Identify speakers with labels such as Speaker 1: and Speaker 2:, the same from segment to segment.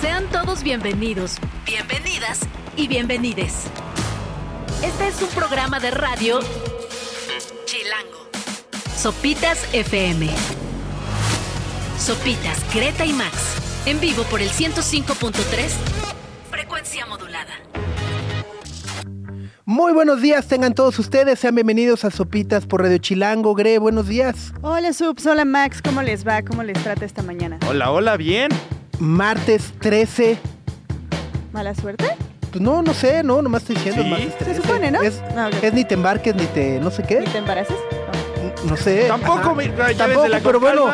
Speaker 1: Sean todos bienvenidos, bienvenidas y bienvenides. Este es un programa de radio Chilango. Sopitas FM. Sopitas, Greta y Max. En vivo por el 105.3. Frecuencia modulada.
Speaker 2: Muy buenos días, tengan todos ustedes, sean bienvenidos a Sopitas por Radio Chilango. Gre, buenos días.
Speaker 3: Hola Subs, hola Max, ¿cómo les va? ¿Cómo les trata esta mañana?
Speaker 4: Hola, hola, bien.
Speaker 2: Martes 13.
Speaker 3: ¿Mala suerte?
Speaker 2: Pues no, no sé, no, nomás estoy diciendo.
Speaker 4: Sí,
Speaker 2: martes
Speaker 3: se
Speaker 2: 13.
Speaker 3: supone, ¿no?
Speaker 2: Es,
Speaker 3: No, ok.
Speaker 2: es ni te embarques, ni te no sé qué.
Speaker 3: ¿Y te embaraces?
Speaker 2: No sé.
Speaker 4: Tampoco,
Speaker 2: Ajá.
Speaker 4: mi- ya
Speaker 2: Tampoco,
Speaker 4: la
Speaker 2: pero bueno,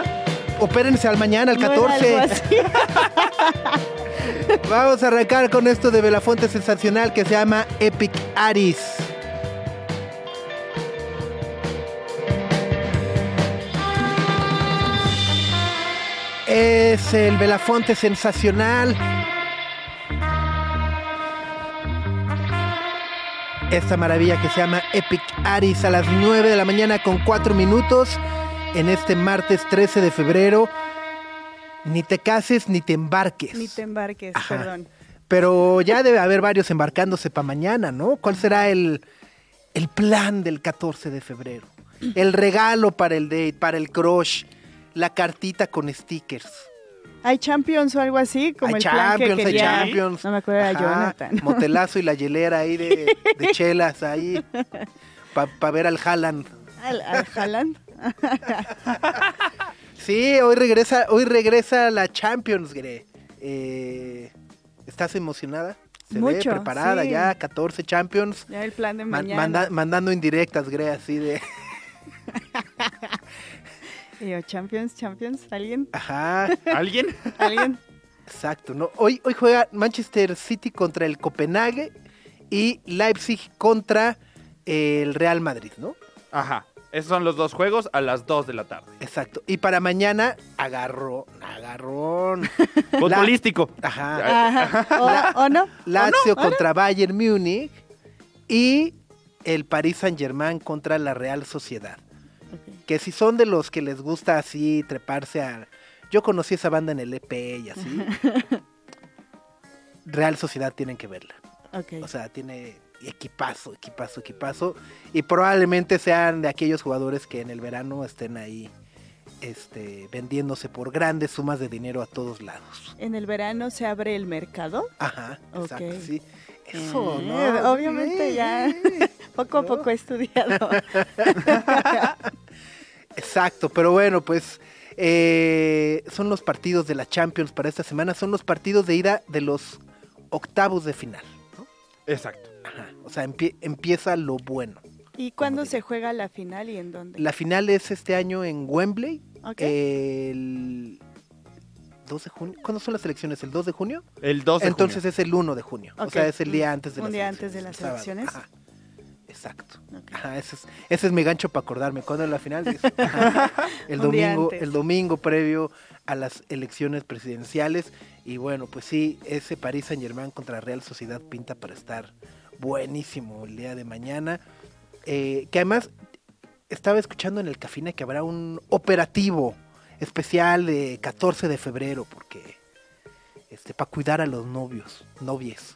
Speaker 2: opérense al mañana, al
Speaker 3: No era
Speaker 2: 14.
Speaker 3: algo así.
Speaker 2: Vamos a arrancar con esto de Belafonte sensacional que se llama Epic Aris. Es el Belafonte sensacional. Esta maravilla que se llama Epic Aris a las 9 de la mañana con 4 minutos en este martes 13 de febrero. Ni te cases ni te embarques.
Speaker 3: Ni te embarques,
Speaker 2: Ajá.
Speaker 3: perdón.
Speaker 2: Pero ya debe haber varios embarcándose para mañana, ¿no? ¿Cuál será el, el plan del 14 de febrero? El regalo para el date, para el crush, la cartita con stickers.
Speaker 3: ¿Hay Champions o algo así? Como
Speaker 2: hay
Speaker 3: el plan que
Speaker 2: Champions, hay
Speaker 3: quería...
Speaker 2: Champions.
Speaker 3: No me acuerdo,
Speaker 2: Ajá,
Speaker 3: Jonathan.
Speaker 2: Motelazo y la hielera ahí de, de chelas ahí. Para ver al Haaland.
Speaker 3: ¿Al, al Haaland?
Speaker 2: Sí, hoy regresa, hoy regresa la Champions, Gre. Eh, ¿Estás emocionada? Se ve
Speaker 3: Mucho,
Speaker 2: preparada
Speaker 3: sí.
Speaker 2: ya, 14 Champions.
Speaker 3: Ya el plan de
Speaker 2: Man-
Speaker 3: mañana.
Speaker 2: manda- mandando indirectas, Gre, así de...
Speaker 3: Y yo, Champions, Champions, ¿alguien?
Speaker 2: Ajá,
Speaker 4: ¿Alguien?
Speaker 3: ¿Alguien?
Speaker 2: exacto. ¿no? Hoy, hoy juega Manchester City contra el Copenhague y Leipzig contra el Real Madrid, ¿no?
Speaker 4: Ajá. Esos son los dos juegos a las 2 de la tarde.
Speaker 2: Exacto. Y para mañana, agarró, agarrón.
Speaker 4: Futbolístico.
Speaker 2: Ajá.
Speaker 3: Ajá. ¿O, o no?
Speaker 2: Lazio contra Bayern Múnich y el Paris Saint Germain contra la Real Sociedad. Que si son de los que les gusta así treparse a... Yo conocí esa banda en el EP y así. Real Sociedad tienen que verla.
Speaker 3: Ok.
Speaker 2: O sea, tiene equipazo, equipazo, equipazo. Y probablemente sean de aquellos jugadores que en el verano estén ahí este, vendiéndose por grandes sumas de dinero a todos lados.
Speaker 3: ¿En el verano se abre el mercado?
Speaker 2: Ajá, exacto, sí. Eso,
Speaker 3: Eh,
Speaker 2: ¿no?
Speaker 3: Obviamente ya poco a poco he estudiado.
Speaker 2: Exacto, pero bueno, pues eh, son los partidos de la Champions para esta semana, son los partidos de ida de los octavos de final. ¿no?
Speaker 4: Exacto.
Speaker 2: Ajá, O sea, empie- empieza lo bueno.
Speaker 3: ¿Y cuándo se juega la final y en dónde?
Speaker 2: La final es este año en Wembley,
Speaker 3: Ok.
Speaker 2: el 2 de junio. ¿Cuándo son las elecciones? ¿El 2 de junio?
Speaker 4: El 2 de
Speaker 2: Entonces
Speaker 4: junio.
Speaker 2: es el 1 de junio. O sea, es el día antes de
Speaker 3: un
Speaker 2: las
Speaker 3: día
Speaker 2: elecciones.
Speaker 3: antes de las elecciones.
Speaker 2: Exacto. Ajá, ese, es, ese es mi gancho para acordarme. ¿Cuándo es la final? El domingo, el domingo previo a las elecciones presidenciales. Y bueno, pues sí, ese París Saint Germain contra Real Sociedad pinta para estar buenísimo el día de mañana. Eh, que además estaba escuchando en el Cafina que habrá un operativo especial de 14 de febrero, porque este, para cuidar a los novios, novies.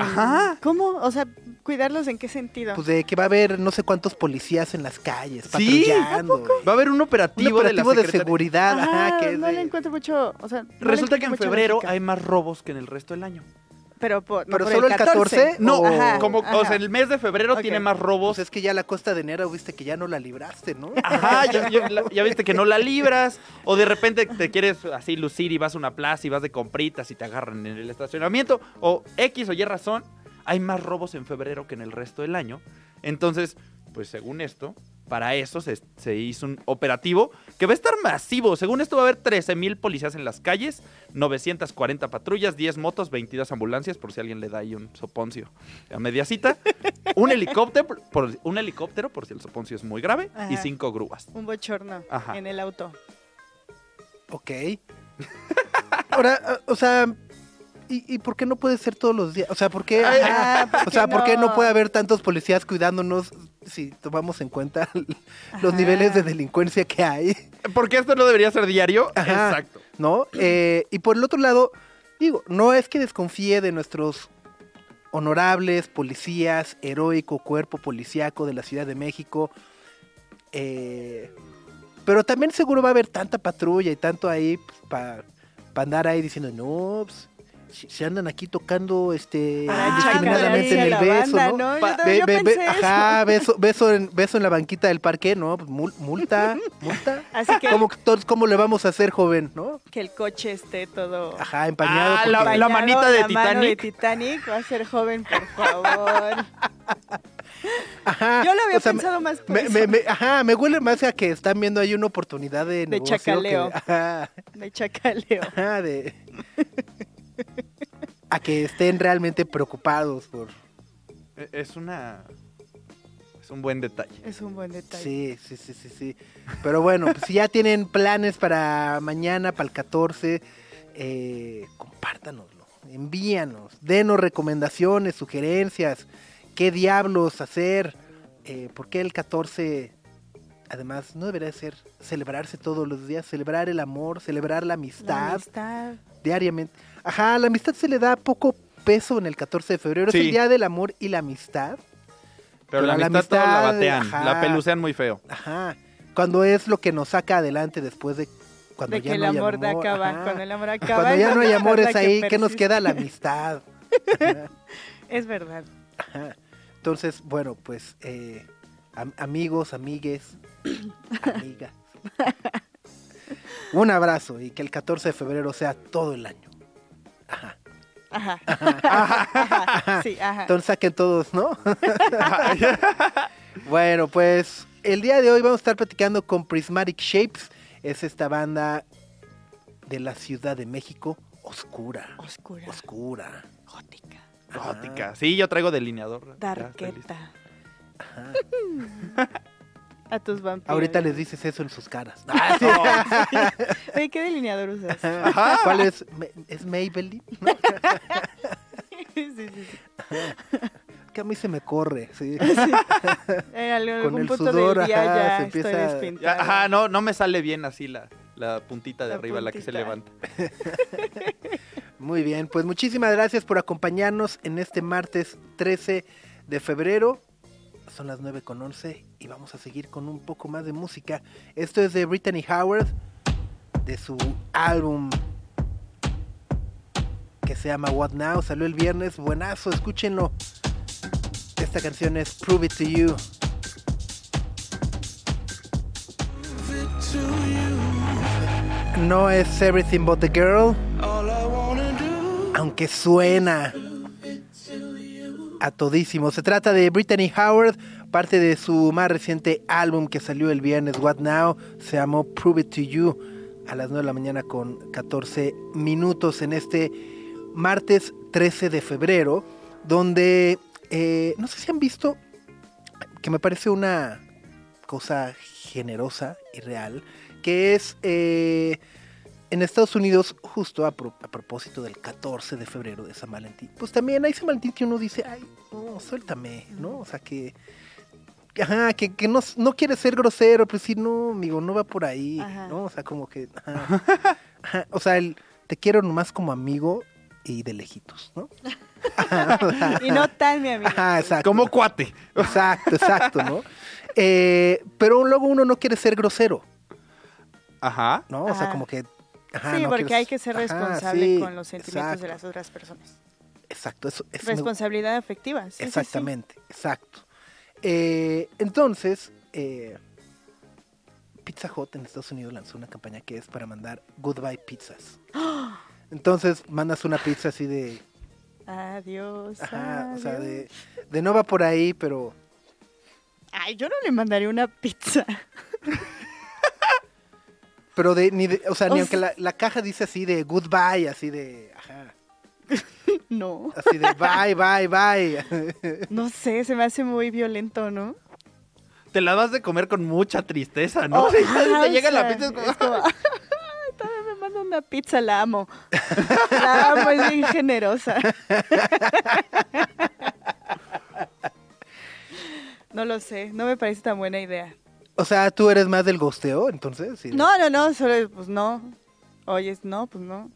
Speaker 4: Ajá.
Speaker 3: ¿Cómo? O sea, ¿cuidarlos en qué sentido?
Speaker 2: Pues de que va a haber no sé cuántos policías en las calles,
Speaker 4: ¿Sí?
Speaker 2: patrullando.
Speaker 4: Va a haber un
Speaker 2: Un
Speaker 4: operativo,
Speaker 2: operativo
Speaker 4: de, la
Speaker 2: seguridad, ajá,
Speaker 3: Ajá,
Speaker 2: que es
Speaker 3: no
Speaker 2: de-
Speaker 3: le encuentro mucho, o sea, no
Speaker 4: Resulta que en febrero
Speaker 3: lógica.
Speaker 4: hay más robos que en el resto del año.
Speaker 3: Pero por, no
Speaker 2: ¿Pero
Speaker 3: por
Speaker 2: solo el 14?
Speaker 4: No,
Speaker 3: Ajá.
Speaker 4: como, o sea, el mes de febrero tiene más robos.
Speaker 2: Pues es que ya la costa de enero viste que ya no la libraste, ¿no?
Speaker 4: Ajá, ya, ya viste que no la libras. O de repente te quieres así lucir y vas a una plaza y vas de compritas y te agarran en el estacionamiento. O X o Y razón, hay más robos en febrero que en el resto del año. Entonces, pues según esto, para eso se, se hizo un operativo que va a estar masivo. Según esto va a haber 13 mil policías en las calles, 940 patrullas, 10 motos, 22 ambulancias, por si alguien le da ahí un soponcio a media cita. Un helicóptero, por, un helicóptero, por si el soponcio es muy grave, y cinco grúas.
Speaker 3: Un bochorno
Speaker 4: Ajá.
Speaker 3: en el auto.
Speaker 2: Ok. Ahora, ah, o sea, ¿y, y por qué no puede ser todos los días? O sea, ¿por qué,
Speaker 3: Ajá, ¿por
Speaker 2: o sea, ¿por qué no? puede haber tantos policías cuidándonos si tomamos en cuenta los
Speaker 3: Ajá.
Speaker 2: niveles de delincuencia que hay?
Speaker 4: Porque esto no debería ser diario.
Speaker 2: Ajá.
Speaker 4: Exacto.
Speaker 2: ¿No? Eh, y por el otro lado, digo, no es que desconfíe de nuestros honorables policías, heroico cuerpo policíaco de la Ciudad de México, eh, pero también seguro va a haber tanta patrulla y tanto ahí para andar ahí diciendo, no, pues, se andan aquí tocando este
Speaker 3: Ah,
Speaker 2: indiscriminadamente en el beso,
Speaker 3: banda,
Speaker 2: ¿no? ajá, beso, beso, en, beso en la banquita del parque, ¿no? Pues, mul- multa, multa.
Speaker 3: Así que,
Speaker 2: ¿Cómo, todos- ¿Cómo le vamos a hacer, joven, no?
Speaker 3: que el coche esté todo
Speaker 2: Ajá, empañado.
Speaker 4: Ah, la- manita de
Speaker 3: la mano de
Speaker 4: Titanic.
Speaker 3: Titanic va a ser joven, por favor.
Speaker 2: Ajá,
Speaker 3: Yo lo había
Speaker 2: o sea, me-
Speaker 3: pensado más por
Speaker 2: Me,
Speaker 3: eso,
Speaker 2: me- me- ajá, me huele más a que están viendo ahí una oportunidad de,
Speaker 3: De
Speaker 2: negocio que-
Speaker 3: chacaleo.
Speaker 2: ajá,
Speaker 3: de chacaleo.
Speaker 2: ajá, de... a que estén realmente preocupados por...
Speaker 4: E- Es una. Es un buen detalle.
Speaker 3: Es un buen detalle.
Speaker 2: Sí, sí, sí, sí, sí. Pero bueno, pues si ya tienen planes para mañana, para el 14, eh, compártanoslo, envíanos, denos recomendaciones, sugerencias, qué diablos hacer, eh, por qué el 14, además, no debería ser celebrarse todos los días, celebrar el amor, celebrar la
Speaker 3: La
Speaker 2: amistad
Speaker 3: amistad.
Speaker 2: diariamente. Ajá, la amistad se le da poco peso en el 14 de febrero, es el día del amor y la amistad.
Speaker 4: Pero,
Speaker 2: Pero
Speaker 4: la
Speaker 2: la
Speaker 4: amistad, todos la
Speaker 2: amistad,
Speaker 4: batean.
Speaker 2: ajá.
Speaker 4: La pelucean muy feo.
Speaker 2: Ajá. Cuando es lo que nos saca adelante después de cuando
Speaker 3: De
Speaker 2: ya
Speaker 3: que el
Speaker 2: no hay
Speaker 3: amor acaba.
Speaker 2: ajá.
Speaker 3: Cuando el amor acaba.
Speaker 2: Cuando ya no hay amor
Speaker 3: la
Speaker 2: es ahí,
Speaker 3: que
Speaker 2: ¿qué nos queda? La amistad.
Speaker 3: Es verdad.
Speaker 2: ajá. Entonces, bueno, pues eh, am- amigos, amigues, amigas. Un abrazo y que el 14 de febrero sea todo el año. Ajá.
Speaker 3: Ajá. Ajá. Sí, ajá.
Speaker 2: Entonces saquen todos, ¿no? bueno, pues el día de hoy vamos a estar platicando con Prismatic Shapes. Es esta banda de la Ciudad de México, oscura.
Speaker 3: Oscura.
Speaker 2: Oscura.
Speaker 3: Gótica.
Speaker 4: Gótica. Sí, yo traigo delineador.
Speaker 3: Darqueta.
Speaker 2: Ajá.
Speaker 3: A tus vampiros.
Speaker 2: Ahorita les dices eso en sus caras. Ah, sí.
Speaker 3: Oye, ¿qué delineador usas?
Speaker 2: ¿Cuál es? ¿Es Maybelline?
Speaker 3: Sí, sí, sí.
Speaker 2: Que a mí se me corre, sí.
Speaker 3: En algún
Speaker 2: Con el
Speaker 3: punto
Speaker 2: sudor,
Speaker 3: del día
Speaker 2: ajá,
Speaker 3: ya
Speaker 2: se
Speaker 3: estoy
Speaker 2: empieza-
Speaker 4: ajá, no, no me sale bien así la, la puntita de
Speaker 3: La
Speaker 4: arriba, la que se levanta.
Speaker 2: Muy bien, pues muchísimas gracias por acompañarnos en este martes 13 de febrero. Son las 9 con 11 y vamos a seguir con un poco más de música. Esto es de Brittany Howard, de su álbum que se llama What Now. Salió el viernes, buenazo, escúchenlo. Esta canción es Prove It To You. No es Everything But The Girl, aunque suena a todísimo. Se trata de Brittany Howard, parte de su más reciente álbum que salió el viernes, What Now, se llamó Prove It To You, a las 9 de la mañana con 14 minutos en este martes 13 de febrero, donde eh, no sé si han visto que me parece una cosa generosa y real, que es eh, en Estados Unidos, justo a, pro- a propósito del 14 de febrero de San Valentín, pues también hay San Valentín que uno dice, ay, no, suéltame, ¿no? O sea, que, ajá, que, que no, no quiere ser grosero, pues sí, no, amigo, no va por ahí,
Speaker 3: Ajá.
Speaker 2: ¿no? O sea, como que, ajá, ajá, o sea, el, te quiero nomás como amigo y de lejitos, ¿no?
Speaker 3: Y no tan, mi amigo.
Speaker 2: Ajá, exacto.
Speaker 4: Como cuate.
Speaker 2: Exacto, exacto, ¿no? Eh, pero luego uno no quiere ser grosero,
Speaker 4: Ajá.
Speaker 2: ¿no? O sea, como que... ajá,
Speaker 3: sí,
Speaker 2: no
Speaker 3: porque
Speaker 2: quieres-
Speaker 3: hay que ser
Speaker 2: Ajá,
Speaker 3: responsable
Speaker 2: sí,
Speaker 3: con los sentimientos de las otras personas.
Speaker 2: Exacto, eso es muy-
Speaker 3: Responsabilidad afectiva. sí.
Speaker 2: Exactamente, exacto. Eh, entonces, eh, Pizza Hut en Estados Unidos lanzó una campaña que es para mandar goodbye pizzas. Entonces mandas una pizza así de,
Speaker 3: Adiós.
Speaker 2: ajá, o sea, de, de no va por ahí, pero
Speaker 3: Ay, yo no le mandaría una pizza.
Speaker 2: pero de ni de, o sea,
Speaker 3: O
Speaker 2: ni aunque la, la caja dice así de goodbye, así de, ajá,
Speaker 3: No.
Speaker 2: así de bye, bye, bye.
Speaker 3: No sé, se me hace muy violento, ¿no?
Speaker 4: Te la vas de comer con mucha tristeza, ¿no?
Speaker 3: Oh,
Speaker 4: Te llega la pizza. es como-
Speaker 3: es como, "Ay, todavía me manda una pizza, la amo. La amo, es bien generosa. No lo sé, no me parece tan buena idea.
Speaker 2: O sea, tú eres más del gosteo, entonces. sí,
Speaker 3: No, no, no, solo, pues no. Oyes, no, pues no.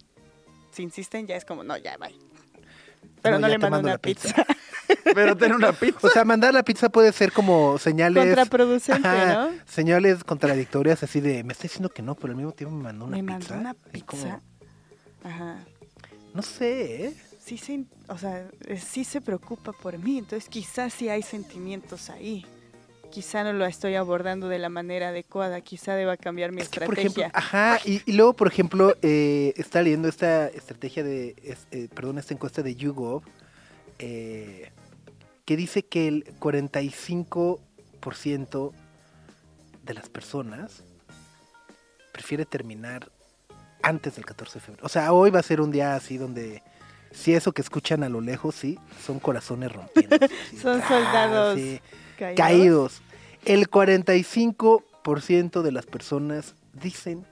Speaker 3: si insisten, ya es como, no, ya, bye. Pero no, le mando una
Speaker 2: la pizza.
Speaker 3: pizza.
Speaker 4: Pero ten una pizza.
Speaker 2: O sea, mandar la pizza puede ser como señales.
Speaker 3: Contraproducente,
Speaker 2: Ajá,
Speaker 3: ¿no?
Speaker 2: Señales contradictorias así de, me está diciendo que no, pero al mismo tiempo me mandó una
Speaker 3: Me
Speaker 2: pizza.
Speaker 3: mandó una
Speaker 2: como,
Speaker 3: pizza. Ajá.
Speaker 2: no sé, ¿eh?
Speaker 3: Sí se, o sea, eh, sí se preocupa por mí, entonces quizás sí hay sentimientos ahí. Quizá no lo estoy abordando de la manera adecuada, quizá deba cambiar mi
Speaker 2: Es que, por ejemplo,
Speaker 3: estrategia.
Speaker 2: ajá, y, y luego, por ejemplo, eh, está leyendo esta estrategia de, es- eh, perdón, esta encuesta de YouGov, eh, que dice que el 45% de las personas prefiere terminar antes del 14 de febrero. O sea, hoy va a ser un día así donde, si eso que escuchan a lo lejos, sí, son corazones rompiendo.
Speaker 3: Son soldados
Speaker 2: caídos caídos. El 45% de las personas dicen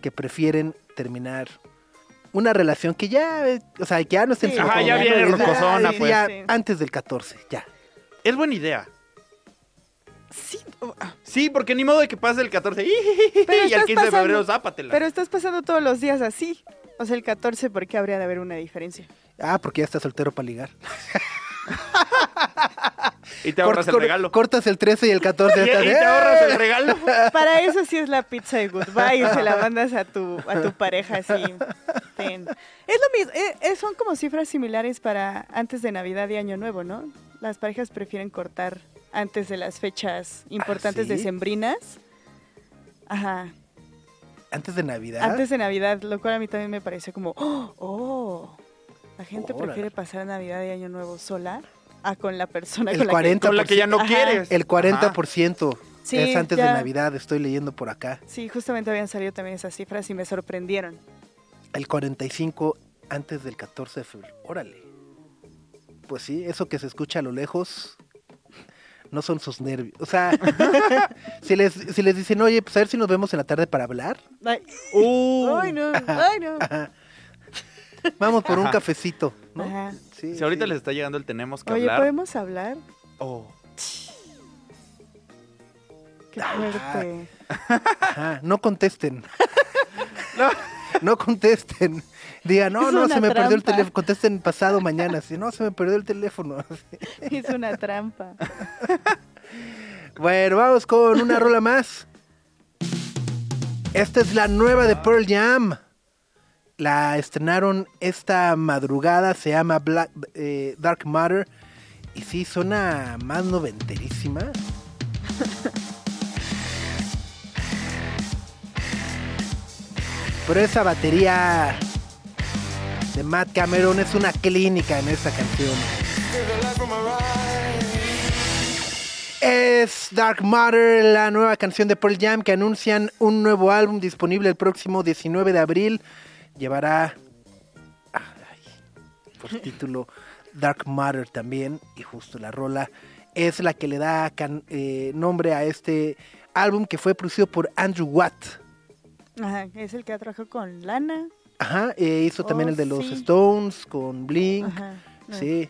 Speaker 2: que prefieren terminar una relación que ya, o sea, que ya no está en
Speaker 3: Sí,
Speaker 2: su
Speaker 4: Ajá, ya viene
Speaker 2: es de-
Speaker 4: rocosona, pues.
Speaker 2: ya
Speaker 3: Sí.
Speaker 2: antes del 14, ya.
Speaker 4: Es buena idea.
Speaker 3: Sí, ah,
Speaker 4: Sí, porque ni modo de que pase el 14 y
Speaker 3: Pero estás
Speaker 4: 15 de
Speaker 3: pasando-
Speaker 4: febrero zápatela.
Speaker 3: pero estás pasando todos los días así. O sea, el 14, ¿por qué habría de haber una diferencia?
Speaker 2: Ah, porque ya está soltero para ligar.
Speaker 4: y te ahorras
Speaker 2: Cort-
Speaker 4: el regalo.
Speaker 2: Cortas el 13 y el 14
Speaker 4: Y, te ahorras el regalo.
Speaker 3: Para eso sí es la pizza de goodbye y se la mandas a tu, a tu pareja así. ten. Es lo mismo, eh, eh, son como cifras similares para antes de Navidad y Año Nuevo, ¿no? Las parejas prefieren cortar antes de las fechas importantes
Speaker 2: ¿sí?
Speaker 3: decembrinas. Ajá.
Speaker 2: Antes de Navidad.
Speaker 3: Antes de Navidad, lo cual a mí también me pareció como, oh, oh, la gente
Speaker 2: Órale.
Speaker 3: prefiere pasar Navidad y Año Nuevo sola a con la persona
Speaker 2: El
Speaker 3: con la
Speaker 2: 40
Speaker 4: Con la que ya no
Speaker 3: Ajá.
Speaker 4: quieres.
Speaker 2: el 40%
Speaker 3: Sí,
Speaker 2: es antes
Speaker 3: ya.
Speaker 2: de Navidad, estoy leyendo por acá.
Speaker 3: que... Sí, justamente habían salido también esas cifras y me sorprendieron.
Speaker 2: El 45 antes del 14 de febrero. Órale. Pues sí, eso que se escucha a lo lejos no son sus nervios. O sea, si les, si les dicen, oye, pues a ver si nos vemos en la tarde para hablar.
Speaker 3: Ay,
Speaker 4: Uh.
Speaker 3: ay, no, ay, no.
Speaker 2: Vamos por un cafecito, ¿no?
Speaker 3: Ajá.
Speaker 2: Sí,
Speaker 4: Si ahorita
Speaker 2: sí.
Speaker 4: les está llegando el tenemos que
Speaker 3: Oye,
Speaker 4: hablar.
Speaker 3: ¿podemos hablar?
Speaker 4: Oh.
Speaker 3: Qué
Speaker 2: Ah.
Speaker 3: fuerte.
Speaker 2: Ajá, no contesten. no. contesten. Digan, no, no, se me perdió el teléfono. Contesten pasado mañana. Si no, se me perdió el teléfono.
Speaker 3: Es una trampa.
Speaker 2: Bueno, vamos con una rola más. Esta es la nueva de Pearl Jam. La estrenaron esta madrugada, se llama Black, eh, Dark Matter. Y sí, suena más noventerísima. Pero esa batería de Matt Cameron es una clínica en esta canción. Es Dark Matter, la nueva canción de Pearl Jam que anuncian un nuevo álbum disponible el próximo 19 de abril. Llevará ay, por título Dark Matter también y justo la rola es la que le da can- eh, nombre a este álbum que fue producido por Andrew Watt.
Speaker 3: Ajá, es el que ha trabajado con Lana.
Speaker 2: Ajá, eh, hizo también
Speaker 3: Oh,
Speaker 2: el de los
Speaker 3: sí.
Speaker 2: Stones con Blink.
Speaker 3: Ajá.
Speaker 2: Sí.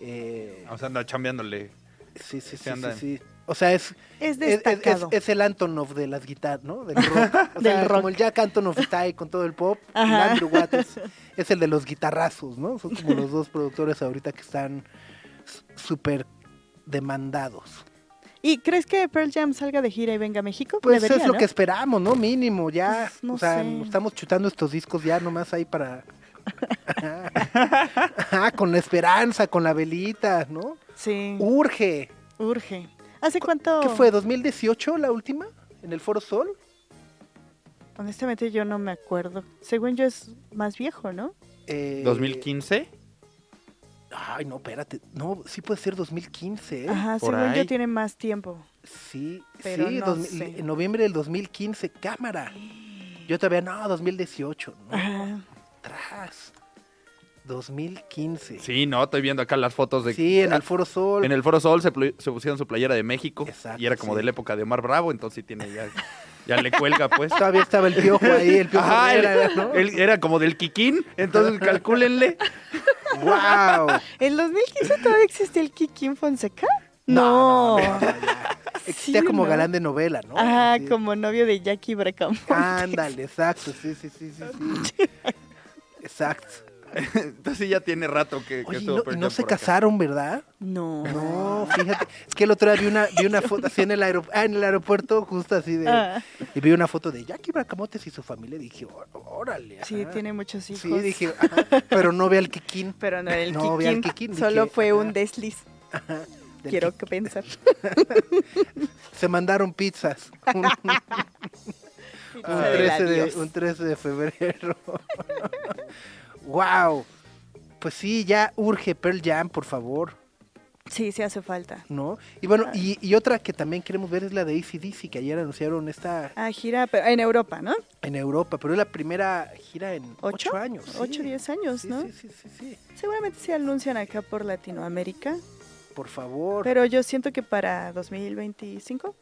Speaker 2: eh,
Speaker 4: O sea, anda chambeándole.
Speaker 2: sí, sí, sí, sí. O sea, es,
Speaker 3: Es
Speaker 2: es, es-
Speaker 3: destacado.
Speaker 2: es el Antonov de las guitarras, ¿no? Del rock. O
Speaker 3: Del
Speaker 2: sea,
Speaker 3: rock.
Speaker 2: como el Jack Antonoff está ahí con todo el pop. Y. Andrew Watt es, el de los guitarrazos, ¿no? Son como los dos productores ahorita que están súper demandados.
Speaker 3: ¿Y crees que Pearl Jam salga de gira y venga a México?
Speaker 2: Pues
Speaker 3: Debería,
Speaker 2: es lo
Speaker 3: ¿no?
Speaker 2: que esperamos, ¿no? Mínimo, ya.
Speaker 3: No
Speaker 2: o sea,
Speaker 3: sé.
Speaker 2: estamos chutando estos discos ya nomás ahí para... Ajá, con la esperanza, con la velita, ¿no?
Speaker 3: Sí,
Speaker 2: Urge.
Speaker 3: urge. ¿Hace cuánto?
Speaker 2: ¿Qué fue? ¿2018 la última? ¿En el Foro Sol?
Speaker 3: Honestamente yo no me acuerdo. Según yo es más viejo, ¿no?
Speaker 2: Eh,
Speaker 4: 2015.
Speaker 2: Ay, no, espérate. No, sí puede ser 2015, ¿eh?
Speaker 3: Ajá,
Speaker 4: por
Speaker 3: según yo tiene más tiempo.
Speaker 2: Sí,
Speaker 3: Pero
Speaker 2: sí,
Speaker 3: no
Speaker 2: 2000
Speaker 3: sé.
Speaker 2: en noviembre del 2015, cámara. Yo todavía, no, 2018, no,
Speaker 3: Ajá.
Speaker 2: atrás. 2015.
Speaker 4: Sí, no, estoy viendo acá las fotos de.
Speaker 2: Sí, en el Foro Sol.
Speaker 4: En el Foro Sol se, pusieron su playera de México.
Speaker 2: Exacto,
Speaker 4: y era como
Speaker 2: sí.
Speaker 4: de la época de Omar Bravo, entonces sí tiene ya. Ya le cuelga, pues.
Speaker 2: Todavía estaba el piojo ahí, el piojo
Speaker 4: Ajá,
Speaker 2: Herrera, ¿no?
Speaker 4: él era como del Kikín, entonces calcúlenle.
Speaker 2: ¡Wow!
Speaker 3: ¿En 2015 todavía existe el Kikín Fonseca?
Speaker 2: No,
Speaker 3: No.
Speaker 2: no, no, ya. Existía
Speaker 3: Sí,
Speaker 2: como
Speaker 3: ¿no?
Speaker 2: galán de novela, ¿no?
Speaker 3: Ajá,
Speaker 2: Sí.
Speaker 3: como novio de Jackie Bracamonte.
Speaker 2: Ándale, exacto, sí, sí, sí, sí, sí. Exacto.
Speaker 4: Entonces ya tiene rato que, que
Speaker 2: Oye, y
Speaker 4: estuvo
Speaker 2: no, y
Speaker 4: Pearl
Speaker 2: no
Speaker 4: Jam
Speaker 2: se
Speaker 4: por acá.
Speaker 2: casaron, ¿verdad?
Speaker 3: No.
Speaker 2: No, fíjate. Es que el otro día vi una, vi una foto así en el, aeropuerto, en el aeropuerto, justo así de...
Speaker 3: Ah.
Speaker 2: Y vi una foto de Jackie Bracamotes y su familia. Y dije, "Ó- órale.
Speaker 3: Sí,
Speaker 2: ajá".
Speaker 3: tiene muchos hijos.
Speaker 2: Sí, dije, ajá, pero no ve al Kikín.
Speaker 3: Pero no el
Speaker 2: No, ve al
Speaker 3: Kikín, Solo
Speaker 2: dije,
Speaker 3: fue un desliz. Quiero que pensar.
Speaker 2: Se mandaron pizzas. Un, un
Speaker 3: Pizza del
Speaker 2: 13 de, un 13 de febrero. wow. Pues sí, ya urge Pearl Jam, por favor,
Speaker 3: Sí, sí hace falta.
Speaker 2: ¿no? Y bueno, y, y otra que también queremos ver es la de ACDC, que ayer anunciaron esta
Speaker 3: Ah, gira pero en Europa, ¿no?
Speaker 2: en Europa, pero es la primera gira en
Speaker 3: ¿Ocho?
Speaker 2: ocho años. sí.
Speaker 3: Ocho, diez años,
Speaker 2: Sí,
Speaker 3: ¿no?
Speaker 2: Sí, sí, sí, sí.
Speaker 3: Seguramente se anuncian acá por Latinoamérica.
Speaker 2: Por favor.
Speaker 3: Pero yo siento que para 2025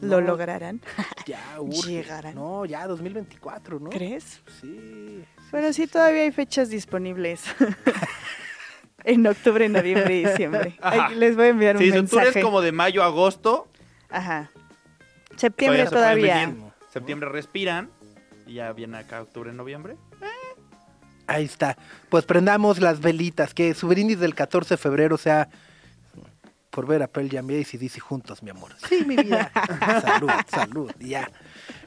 Speaker 2: No.
Speaker 3: lo lograrán.
Speaker 2: ya urge.
Speaker 3: llegarán.
Speaker 2: No, ya 2024, ¿no?
Speaker 3: ¿Crees?
Speaker 2: Sí.
Speaker 3: Bueno, sí, todavía hay fechas disponibles. en octubre, noviembre y diciembre. Ay, les voy a enviar un
Speaker 4: Sí, tour
Speaker 3: mensaje.
Speaker 4: es como de mayo a agosto.
Speaker 3: Ajá. Septiembre
Speaker 4: Todavía. Septiembre respiran. Y ya viene acá octubre, noviembre.
Speaker 2: Ahí está. Pues prendamos las velitas, que su brindis del 14 de febrero sea por ver a Pearl Jam y ACDC juntos, mi amor. Sí, mi vida. salud, salud, ya.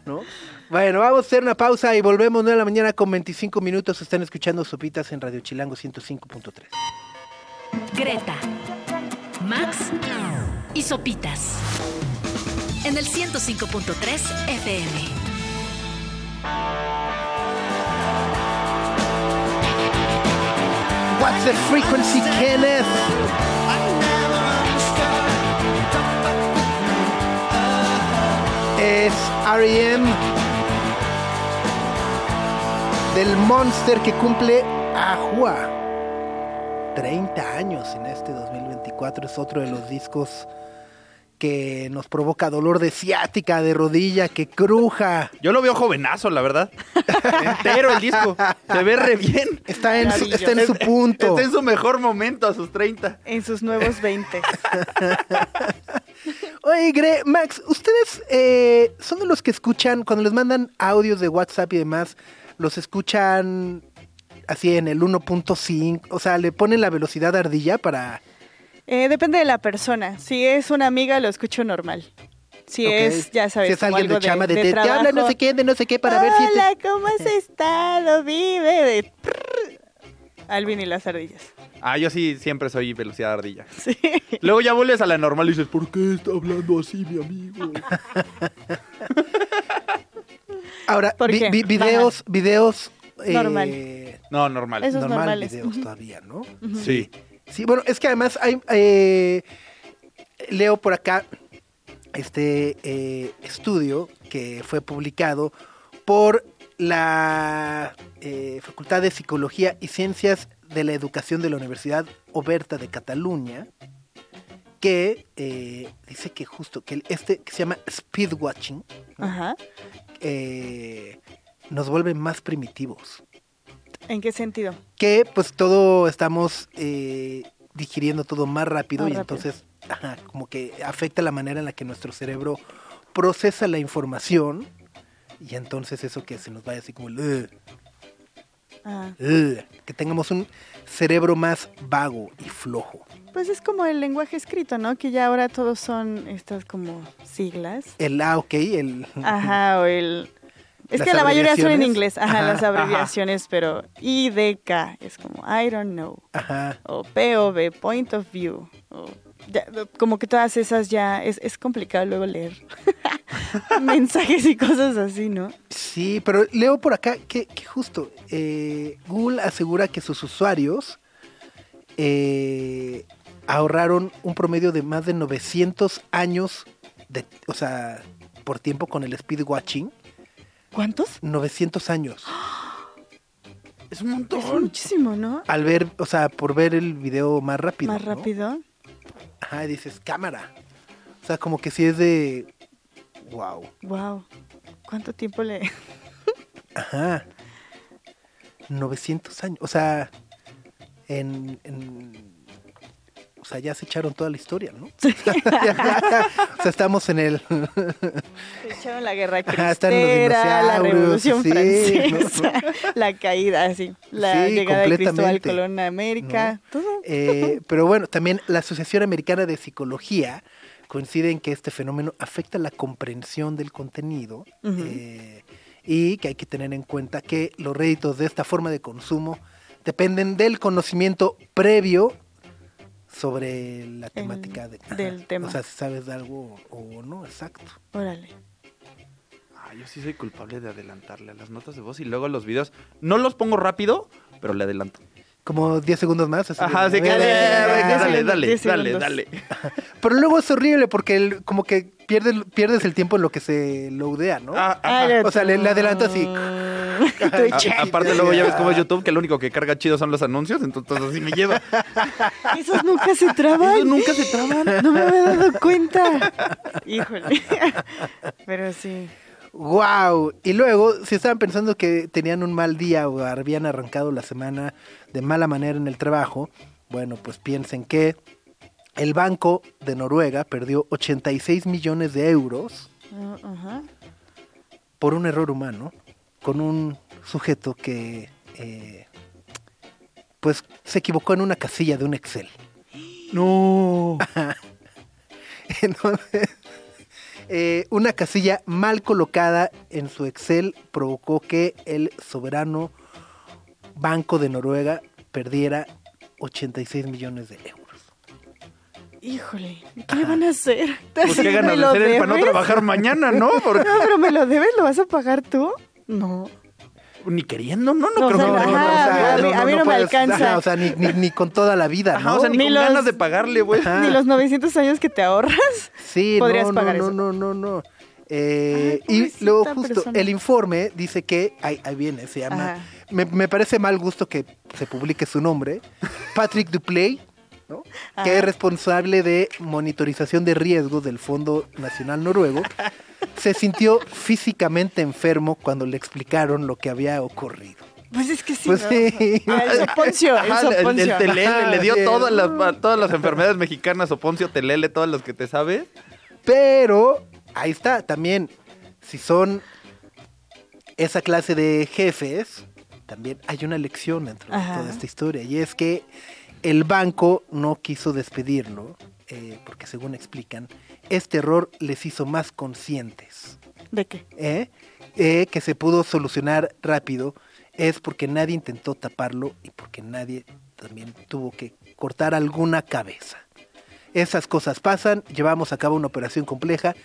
Speaker 2: ¿No? Bueno, vamos a hacer una pausa y volvemos 9 de la mañana con 25 minutos. Están escuchando Sopitas en Radio Chilango 105.3.
Speaker 1: Greta, Max y Sopitas. En el 105.3 FM.
Speaker 2: What's the frequency, Kenneth? Es R.E.M. del Monster que cumple Ajua. 30 años en este 2024. Es otro de los discos que nos provoca dolor de ciática, de rodilla, que cruja.
Speaker 4: Yo lo veo jovenazo, la verdad. Entero el disco. Se ve re bien.
Speaker 2: Está en, su, está en su punto.
Speaker 4: Está en su mejor momento a sus 30.
Speaker 3: En sus nuevos 20.
Speaker 2: Oye, Gre, Max, ¿ustedes eh, son de los que escuchan, cuando les mandan audios de WhatsApp y demás, los escuchan así en el 1.5? O sea, le ponen la velocidad ardilla para...
Speaker 3: Eh, depende de la persona. Si es una amiga, lo escucho normal. Si es, ya sabes,
Speaker 2: Si es alguien de chama, de, te, te
Speaker 3: trabajo.
Speaker 2: habla no sé qué, de no sé qué, para ver si...
Speaker 3: Hola,
Speaker 2: te-
Speaker 3: ¿cómo has estado? Vive de... Alvin y las ardillas.
Speaker 4: Ah, yo sí siempre soy velocidad ardilla.
Speaker 3: Sí.
Speaker 4: Luego ya vuelves a la normal y dices, ¿por qué está hablando así, mi amigo?
Speaker 2: Ahora,
Speaker 3: ¿Por
Speaker 2: vi-
Speaker 3: qué?
Speaker 2: vi- videos, videos... eh,
Speaker 3: Normal.
Speaker 4: No, normal.
Speaker 3: Esos
Speaker 2: normal
Speaker 3: normales.
Speaker 2: videos todavía, ¿no?
Speaker 4: Sí.
Speaker 2: Sí, bueno, es que además hay, eh, leo por acá este eh, estudio que fue publicado por la eh, Facultad de Psicología y Ciencias de la Educación de la Universidad Oberta de Cataluña, que eh, dice que justo que este que se llama speedwatching eh, nos vuelve más primitivos
Speaker 3: ¿En qué sentido?
Speaker 2: que pues todo estamos eh, digiriendo todo más rápido
Speaker 3: Más
Speaker 2: y
Speaker 3: rápido.
Speaker 2: entonces ajá, como que afecta la manera en la que nuestro cerebro procesa la información y entonces eso que se nos vaya así como el, "Ugh,
Speaker 3: Ah,
Speaker 2: ugh", que tengamos un cerebro más vago y flojo.
Speaker 3: pues es como el lenguaje escrito, ¿no? Que ya ahora todos son estas como siglas.
Speaker 2: El ah, ok, el
Speaker 3: Ajá, o el... Es que la mayoría son en inglés, ajá,
Speaker 2: Ajá,
Speaker 3: las abreviaciones, pero IDK es como I don't know,
Speaker 2: ajá.
Speaker 3: o POV, Point of View, o ya, como que todas esas ya es, es complicado luego leer mensajes y cosas así, ¿no?
Speaker 2: Sí, pero leo por acá que, que justo eh, Google asegura que sus usuarios eh, ahorraron un promedio de más de 900 años, de, o sea, por tiempo con el speed watching.
Speaker 3: ¿Cuántos?
Speaker 2: 900 años.
Speaker 4: Es un
Speaker 3: Es
Speaker 4: montón.
Speaker 3: muchísimo, ¿no?
Speaker 2: Al ver, o sea, por ver el video más rápido.
Speaker 3: Más
Speaker 2: ¿no?
Speaker 3: rápido.
Speaker 2: Ajá, y dices, cámara. O sea, como que si es de... Wow.
Speaker 3: Wow. ¿Cuánto tiempo le...?
Speaker 2: Ajá. 900 años. O sea, en, en sea, ya se echaron toda la historia, ¿no? Ya. O sea, estamos en el...
Speaker 3: Se echaron la guerra
Speaker 2: están los
Speaker 3: cristera, la revolución
Speaker 2: sí,
Speaker 3: francesa, la caída, sí, la
Speaker 2: Sí,
Speaker 3: llegada de Cristóbal Colón a América, todo.
Speaker 2: Eh, pero bueno, también la Asociación Americana de Psicología coincide en que este fenómeno afecta la comprensión del contenido
Speaker 3: Ujú.
Speaker 2: eh, y que hay que tener en cuenta que los réditos de esta forma de consumo dependen del conocimiento previo sobre la temática de-
Speaker 3: del tema.
Speaker 2: O sea, si sabes de algo o no, exacto.
Speaker 3: Órale.
Speaker 4: Ah, yo sí soy culpable de adelantarle a las notas de voz y luego los videos. No los pongo rápido, pero le adelanto.
Speaker 2: Como 10 segundos más. así
Speaker 4: Ajá, así que
Speaker 2: Ah,
Speaker 4: dale,
Speaker 3: diez
Speaker 4: dale, dale, dale, dale.
Speaker 2: Pero luego es horrible porque el- como que pierdes, pierdes el tiempo en lo que se loadea, ¿no?
Speaker 4: Ah, ajá.
Speaker 2: O sea, le- le adelanto así.
Speaker 3: Estoy
Speaker 4: A- aparte luego ya ves cómo es YouTube, que lo único que carga chido son los anuncios, entonces así me lleva.
Speaker 3: Esos nunca se traban.
Speaker 4: Esos nunca se traban.
Speaker 3: No me había dado cuenta. Híjole. Pero sí.
Speaker 2: ¡Wow! Y luego, si estaban pensando que tenían un mal día o habían arrancado la semana de mala manera en el trabajo, bueno, pues piensen que el Banco de Noruega perdió 86 millones de euros
Speaker 3: Ajá.
Speaker 2: por un error humano con un sujeto que, eh, pues, se equivocó en una casilla de un Excel.
Speaker 4: No.
Speaker 2: Entonces, eh, una casilla mal colocada en su Excel provocó que el soberano Banco de Noruega perdiera 86 millones de euros.
Speaker 3: Híjole. ¿Qué le van a hacer?
Speaker 4: Pues qué
Speaker 3: ¿Me
Speaker 4: ganas de
Speaker 3: lo
Speaker 4: hacer él para no trabajar mañana, ¿no? Porque
Speaker 3: No, pero me lo debes, ¿lo vas a pagar tú? No.
Speaker 4: Ni queriendo, no, no,
Speaker 3: No,
Speaker 4: creo
Speaker 3: o sea,
Speaker 4: que
Speaker 3: ajá, a mí- a mí no me
Speaker 2: puedes-
Speaker 3: alcanza.
Speaker 2: ajá, o sea, ni, ni- ni con toda la vida,
Speaker 4: Ajá,
Speaker 2: ¿no?
Speaker 4: o sea, ni,
Speaker 3: Ni
Speaker 4: con
Speaker 3: los-
Speaker 4: ganas de pagarle, güey.
Speaker 3: Ni los 900 años que te ahorras.
Speaker 2: Sí,
Speaker 3: podrías
Speaker 2: no,
Speaker 3: pagar
Speaker 2: no,
Speaker 3: eso.
Speaker 2: no, no, no, no. Eh,
Speaker 3: Ay,
Speaker 2: y luego justo
Speaker 3: persona.
Speaker 2: el informe dice que, ahí, ahí viene, se llama, me, me parece mal gusto que se publique su nombre, Patrick Duplay, ¿no? que es responsable de monitorización de riesgos del Fondo Nacional Noruego, se sintió físicamente enfermo cuando le explicaron lo que había ocurrido.
Speaker 3: Pues es que sí.
Speaker 2: Pues
Speaker 3: ¿no?
Speaker 2: sí.
Speaker 3: Ah, El soponcio, el
Speaker 4: Ajá, el, el
Speaker 3: soponcio.
Speaker 4: telele
Speaker 2: Ajá,
Speaker 4: le dio todas las, a todas las enfermedades mexicanas, Oponcio, telele, todas las que te sabes.
Speaker 2: Pero ahí está, también, si son esa clase de jefes, también hay una lección dentro de toda esta historia. Y es que el banco no quiso despedirlo, eh, porque según explican, este error les hizo más conscientes.
Speaker 3: ¿De qué?
Speaker 2: ¿eh? Eh, que se pudo solucionar rápido es porque nadie intentó taparlo y porque nadie también tuvo que cortar alguna cabeza. Esas cosas pasan, llevamos a cabo una operación compleja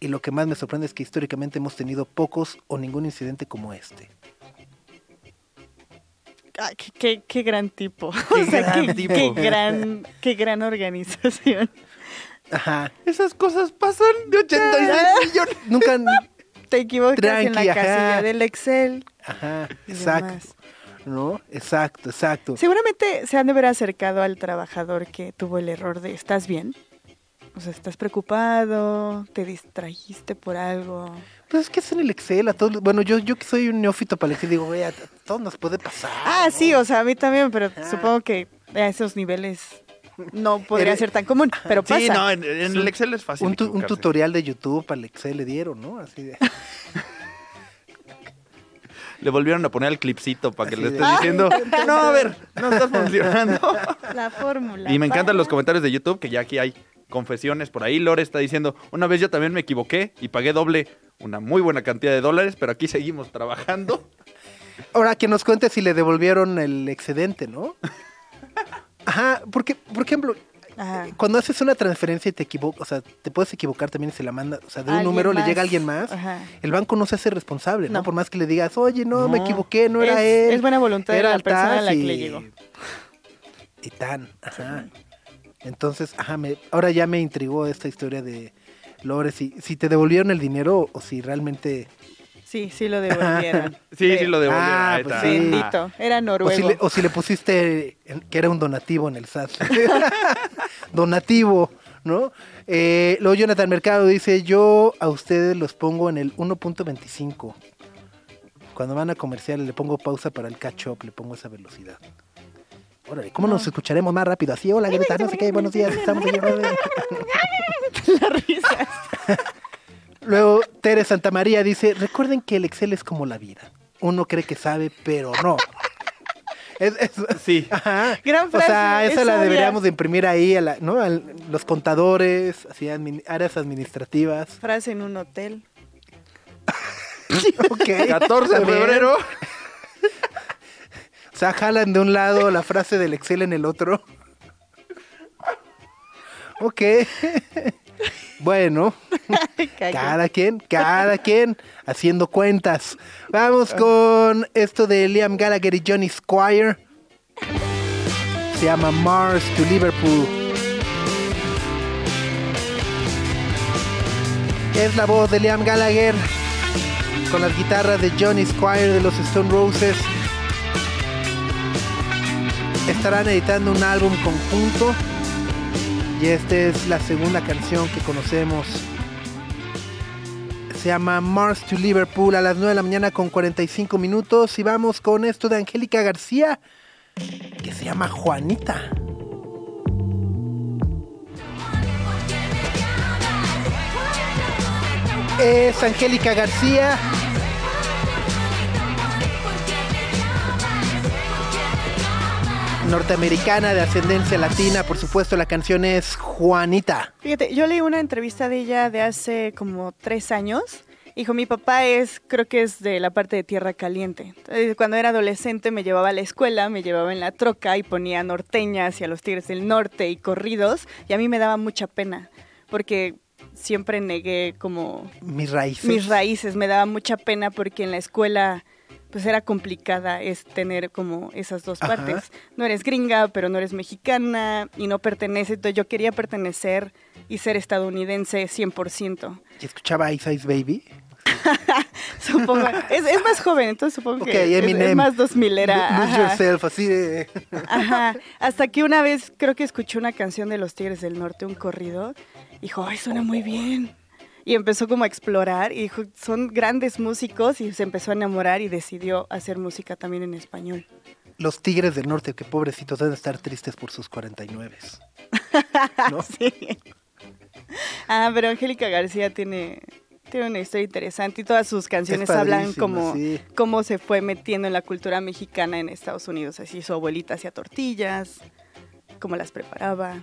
Speaker 2: y lo que más me sorprende es que históricamente hemos tenido pocos o ningún incidente como este.
Speaker 3: Ah, qué, qué- qué gran tipo.
Speaker 4: Qué
Speaker 3: O sea,
Speaker 4: gran
Speaker 3: qué,
Speaker 4: tipo.
Speaker 3: qué gran, qué gran organización.
Speaker 2: Ajá.
Speaker 4: Esas cosas pasan de 86 millones.
Speaker 2: Nunca...
Speaker 3: Te equivocas en la
Speaker 2: ajá.
Speaker 3: casilla del Excel.
Speaker 2: Ajá, exacto.
Speaker 3: demás.
Speaker 2: ¿No? Exacto, exacto.
Speaker 3: Seguramente se han de haber acercado al trabajador que tuvo el error de ¿estás bien? O sea, ¿estás preocupado? ¿Te distrajiste por algo?
Speaker 2: Pues es que es en el Excel, a todos, bueno, yo, yo que soy un neófito para el Excel, digo, güey, a todos nos puede pasar.
Speaker 3: Ah,
Speaker 2: ¿no?
Speaker 3: sí, o sea, a mí también, pero
Speaker 2: Ah.
Speaker 3: supongo que a esos niveles no podría ser tan común, pero pasa.
Speaker 4: Sí, no, en, en el Excel es fácil.
Speaker 2: un, tu- un
Speaker 4: equivocarse.
Speaker 2: tutorial de YouTube para el Excel le dieron, ¿no? Así de.
Speaker 4: Le volvieron a poner el clipcito para que
Speaker 2: Así
Speaker 4: le
Speaker 2: de-
Speaker 4: estés diciendo, no, a ver, no está funcionando.
Speaker 3: La fórmula.
Speaker 4: Y me encantan
Speaker 3: para-
Speaker 4: los comentarios de YouTube, que ya aquí hay confesiones por ahí. Lore está diciendo, una vez yo también me equivoqué y pagué doble, una muy buena cantidad de dólares, pero aquí seguimos trabajando.
Speaker 2: Ahora que nos cuente si le devolvieron el excedente, ¿no? Ajá, porque, por ejemplo,
Speaker 3: Ajá.
Speaker 2: cuando haces una transferencia y te equivocas, o sea, te puedes equivocar también y se la manda, o sea, de un número
Speaker 3: más.
Speaker 2: le llega a alguien más,
Speaker 3: Ajá.
Speaker 2: el banco no se hace responsable, ¿no?
Speaker 3: No.
Speaker 2: Por más que le digas, oye, no, me
Speaker 4: No.
Speaker 2: equivoqué, no era
Speaker 3: Es-
Speaker 2: él.
Speaker 3: es buena voluntad de
Speaker 2: era
Speaker 3: la
Speaker 2: el
Speaker 3: persona a la que le llegó.
Speaker 2: Y tan, ajá. Entonces, ajá, me, ahora ya me intrigó esta historia de Lore, si, si te devolvieron el dinero o si realmente...
Speaker 3: Sí, sí lo devolvieron.
Speaker 4: Sí, sí lo devolvieron.
Speaker 2: Ah,
Speaker 4: ahí
Speaker 2: pues
Speaker 4: está.
Speaker 2: sí.
Speaker 3: Bendito, era
Speaker 2: O
Speaker 3: noruego.
Speaker 2: si, le, o si le pusiste que era un donativo en el SAT. donativo, ¿no? Eh, luego Jonathan Mercado dice, yo a ustedes los pongo en el 1.25. Cuando van a comerciales le pongo pausa para el catch up, le pongo esa velocidad. Órale, ¿cómo nos escucharemos más rápido? Así, hola, Greta, no sé qué, buenos días, estamos aquí.
Speaker 3: La risa.
Speaker 2: Luego, Tere Santa María dice, recuerden que el Excel es como la vida. Uno cree que sabe, pero no. Es- es-
Speaker 4: Sí.
Speaker 2: ajá.
Speaker 3: Gran
Speaker 2: O sea,
Speaker 3: frase,
Speaker 2: esa
Speaker 3: es
Speaker 2: la
Speaker 3: obvia.
Speaker 2: deberíamos de imprimir ahí, a la- ¿no? A los contadores, así, admin- áreas administrativas.
Speaker 3: Frase en un hotel.
Speaker 2: Ok.
Speaker 4: 14 de febrero.
Speaker 2: O sea, jalan de un lado la frase del Excel en el otro. Ok. Bueno, cada quien, cada quien haciendo cuentas. Vamos con esto de Liam Gallagher y Johnny Squire. Se llama Mars to Liverpool. Es la voz de Liam Gallagher con las guitarras de Johnny Squire de los Stone Roses. Estarán editando un álbum conjunto y esta es la segunda canción que conocemos. Se llama Mars to Liverpool a las 9 de la mañana con 45 minutos y vamos con esto de Angélica García que se llama Juanita. Es Angélica García. Norteamericana de ascendencia latina, por supuesto la canción es Juanita.
Speaker 3: Fíjate, yo leí una entrevista de ella de hace como tres años. Dijo, mi papá es, creo que es de la parte de Tierra Caliente. Entonces, cuando era adolescente me llevaba a la escuela, me llevaba en la troca y ponía norteñas y a los Tigres del Norte y corridos. Y a mí me daba mucha pena, porque siempre negué como
Speaker 2: Mis raíces.
Speaker 3: mis raíces. Me daba mucha pena porque en la escuela pues era complicada es tener como esas dos
Speaker 2: Ajá.
Speaker 3: partes. No eres gringa, pero no eres mexicana y no perteneces. Entonces yo quería pertenecer y ser estadounidense 100%.
Speaker 2: ¿Y escuchaba Ice Ice Baby?
Speaker 3: Supongo. es, es más joven, entonces supongo que es- es,
Speaker 2: Eminem.
Speaker 3: más 2000 era.
Speaker 2: Lose. Yourself, así de...
Speaker 3: Ajá. Hasta que una vez creo que escuché una canción de los Tigres del Norte, un corrido, y dijo, ay, suena muy bien. Y empezó como a explorar y dijo, son grandes músicos y se empezó a enamorar y decidió hacer música también en español.
Speaker 2: Los Tigres del Norte, que pobrecitos deben estar tristes por sus 49. ¿No?
Speaker 3: Sí. Ah, pero Angélica García tiene, tiene una historia interesante y todas sus canciones hablan como
Speaker 2: sí.
Speaker 3: cómo se fue metiendo en la cultura mexicana en Estados Unidos. Así su abuelita hacía tortillas, cómo las preparaba.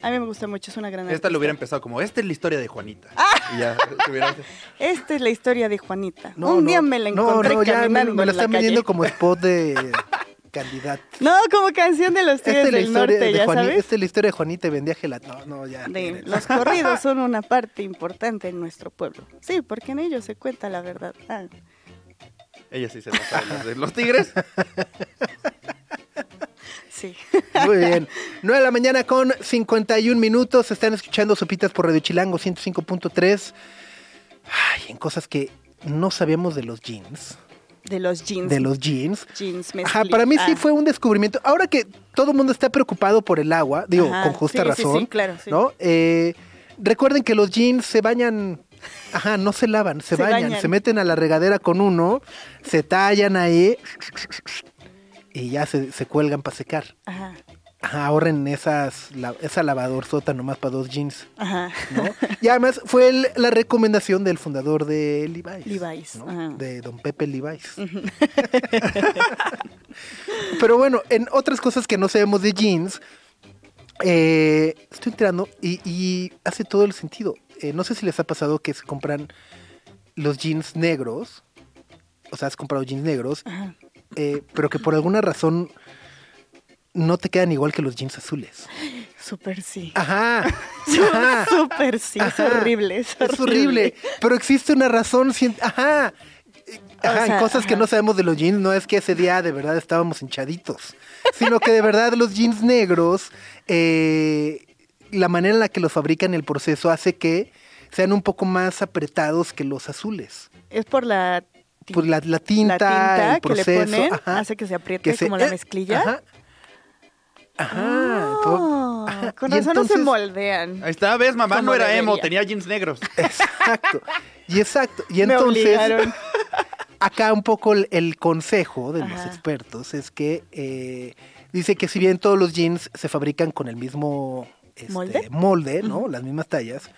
Speaker 3: A mí me gusta mucho, es una gran
Speaker 4: Esta
Speaker 3: artista.
Speaker 4: lo hubiera empezado como, esta es la historia de Juanita.
Speaker 3: Ah.
Speaker 4: Y ya, se hubiera-
Speaker 3: Esta es la historia de Juanita.
Speaker 2: No,
Speaker 3: Un
Speaker 2: no,
Speaker 3: día me la encontré
Speaker 2: no, ya me, me la están vendiendo como spot de candidato.
Speaker 3: No, como canción de los Tigres
Speaker 2: Esta es la
Speaker 3: del
Speaker 2: historia
Speaker 3: Norte,
Speaker 2: de
Speaker 3: ya
Speaker 2: Juanita,
Speaker 3: sabes.
Speaker 2: esta es la historia de Juanita y vendía gelatina. No, no, ya.
Speaker 3: De, los corridos son una parte importante en nuestro pueblo. Sí, porque en ellos se cuenta la verdad. Ah.
Speaker 4: Ella sí se sabe, las de los tigres.
Speaker 3: Sí.
Speaker 2: Muy bien. 9 de la mañana con 51 minutos. Están escuchando Sopitas por Radio Chilango 105.3. Ay, en cosas que no sabíamos de los jeans.
Speaker 3: De los jeans.
Speaker 2: De los jeans.
Speaker 3: jeans
Speaker 2: Ajá, para mí sí
Speaker 3: ah.
Speaker 2: fue un descubrimiento. Ahora que todo el mundo está preocupado por el agua, digo,
Speaker 3: Ajá,
Speaker 2: con justa
Speaker 3: sí, sí,
Speaker 2: razón,
Speaker 3: sí, claro, sí.
Speaker 2: ¿no? Eh, recuerden que los jeans se bañan, ajá, no se lavan, se,
Speaker 3: Se
Speaker 2: bañan,
Speaker 3: bañan.
Speaker 2: se meten a la regadera con uno, se tallan ahí y ya se, se cuelgan para secar.
Speaker 3: Ajá,
Speaker 2: Ajá, ahorren esas, la- esa lavadorzota nomás para dos jeans,
Speaker 3: ajá.
Speaker 2: ¿no? y además fue el- la recomendación del fundador de Levi's.
Speaker 3: Levi's,
Speaker 2: ¿no?
Speaker 3: ajá.
Speaker 2: De don Pepe Levi's. Pero bueno, en otras cosas que no sabemos de jeans, eh, estoy entrando y, y hace todo el sentido. Eh, no sé si les ha pasado que se compran los jeans negros, o sea, has comprado jeans negros,
Speaker 3: Ajá.
Speaker 2: Eh, pero que por alguna razón no te quedan igual que los jeans azules.
Speaker 3: Súper sí.
Speaker 2: Ajá. Ajá.
Speaker 3: Súper sí. Es
Speaker 2: Ajá.
Speaker 3: horrible. Es horrible.
Speaker 2: Es horrible, pero existe una razón. Ajá. Ajá,
Speaker 3: O sea,
Speaker 2: y cosas que no sabemos de los jeans no es que ese día de verdad estábamos hinchaditos, sino que de verdad los jeans negros, eh, la manera en la que los fabrican el proceso hace que sean un poco más apretados que los azules.
Speaker 3: Es por la,
Speaker 2: Pues la, la tinta,
Speaker 3: la tinta
Speaker 2: el
Speaker 3: que le
Speaker 2: proceso,
Speaker 3: ponen,
Speaker 2: ajá,
Speaker 3: hace que se apriete
Speaker 2: que se-
Speaker 3: como la
Speaker 2: eh,
Speaker 3: mezclilla.
Speaker 2: Ajá. Ajá.
Speaker 3: Ah,
Speaker 2: todo- ajá.
Speaker 3: Con
Speaker 2: Y
Speaker 3: razón no se
Speaker 2: entonces-
Speaker 3: moldean.
Speaker 4: Ahí está, ves, mamá no era emo, tenía jeans negros.
Speaker 2: Exacto. Y exacto. Y entonces, acá un poco el, el consejo de los
Speaker 3: Ajá.
Speaker 2: expertos es que eh, dice que si bien todos los jeans se fabrican con el mismo este,
Speaker 3: ¿Molde?
Speaker 2: molde, ¿no? Las mismas tallas.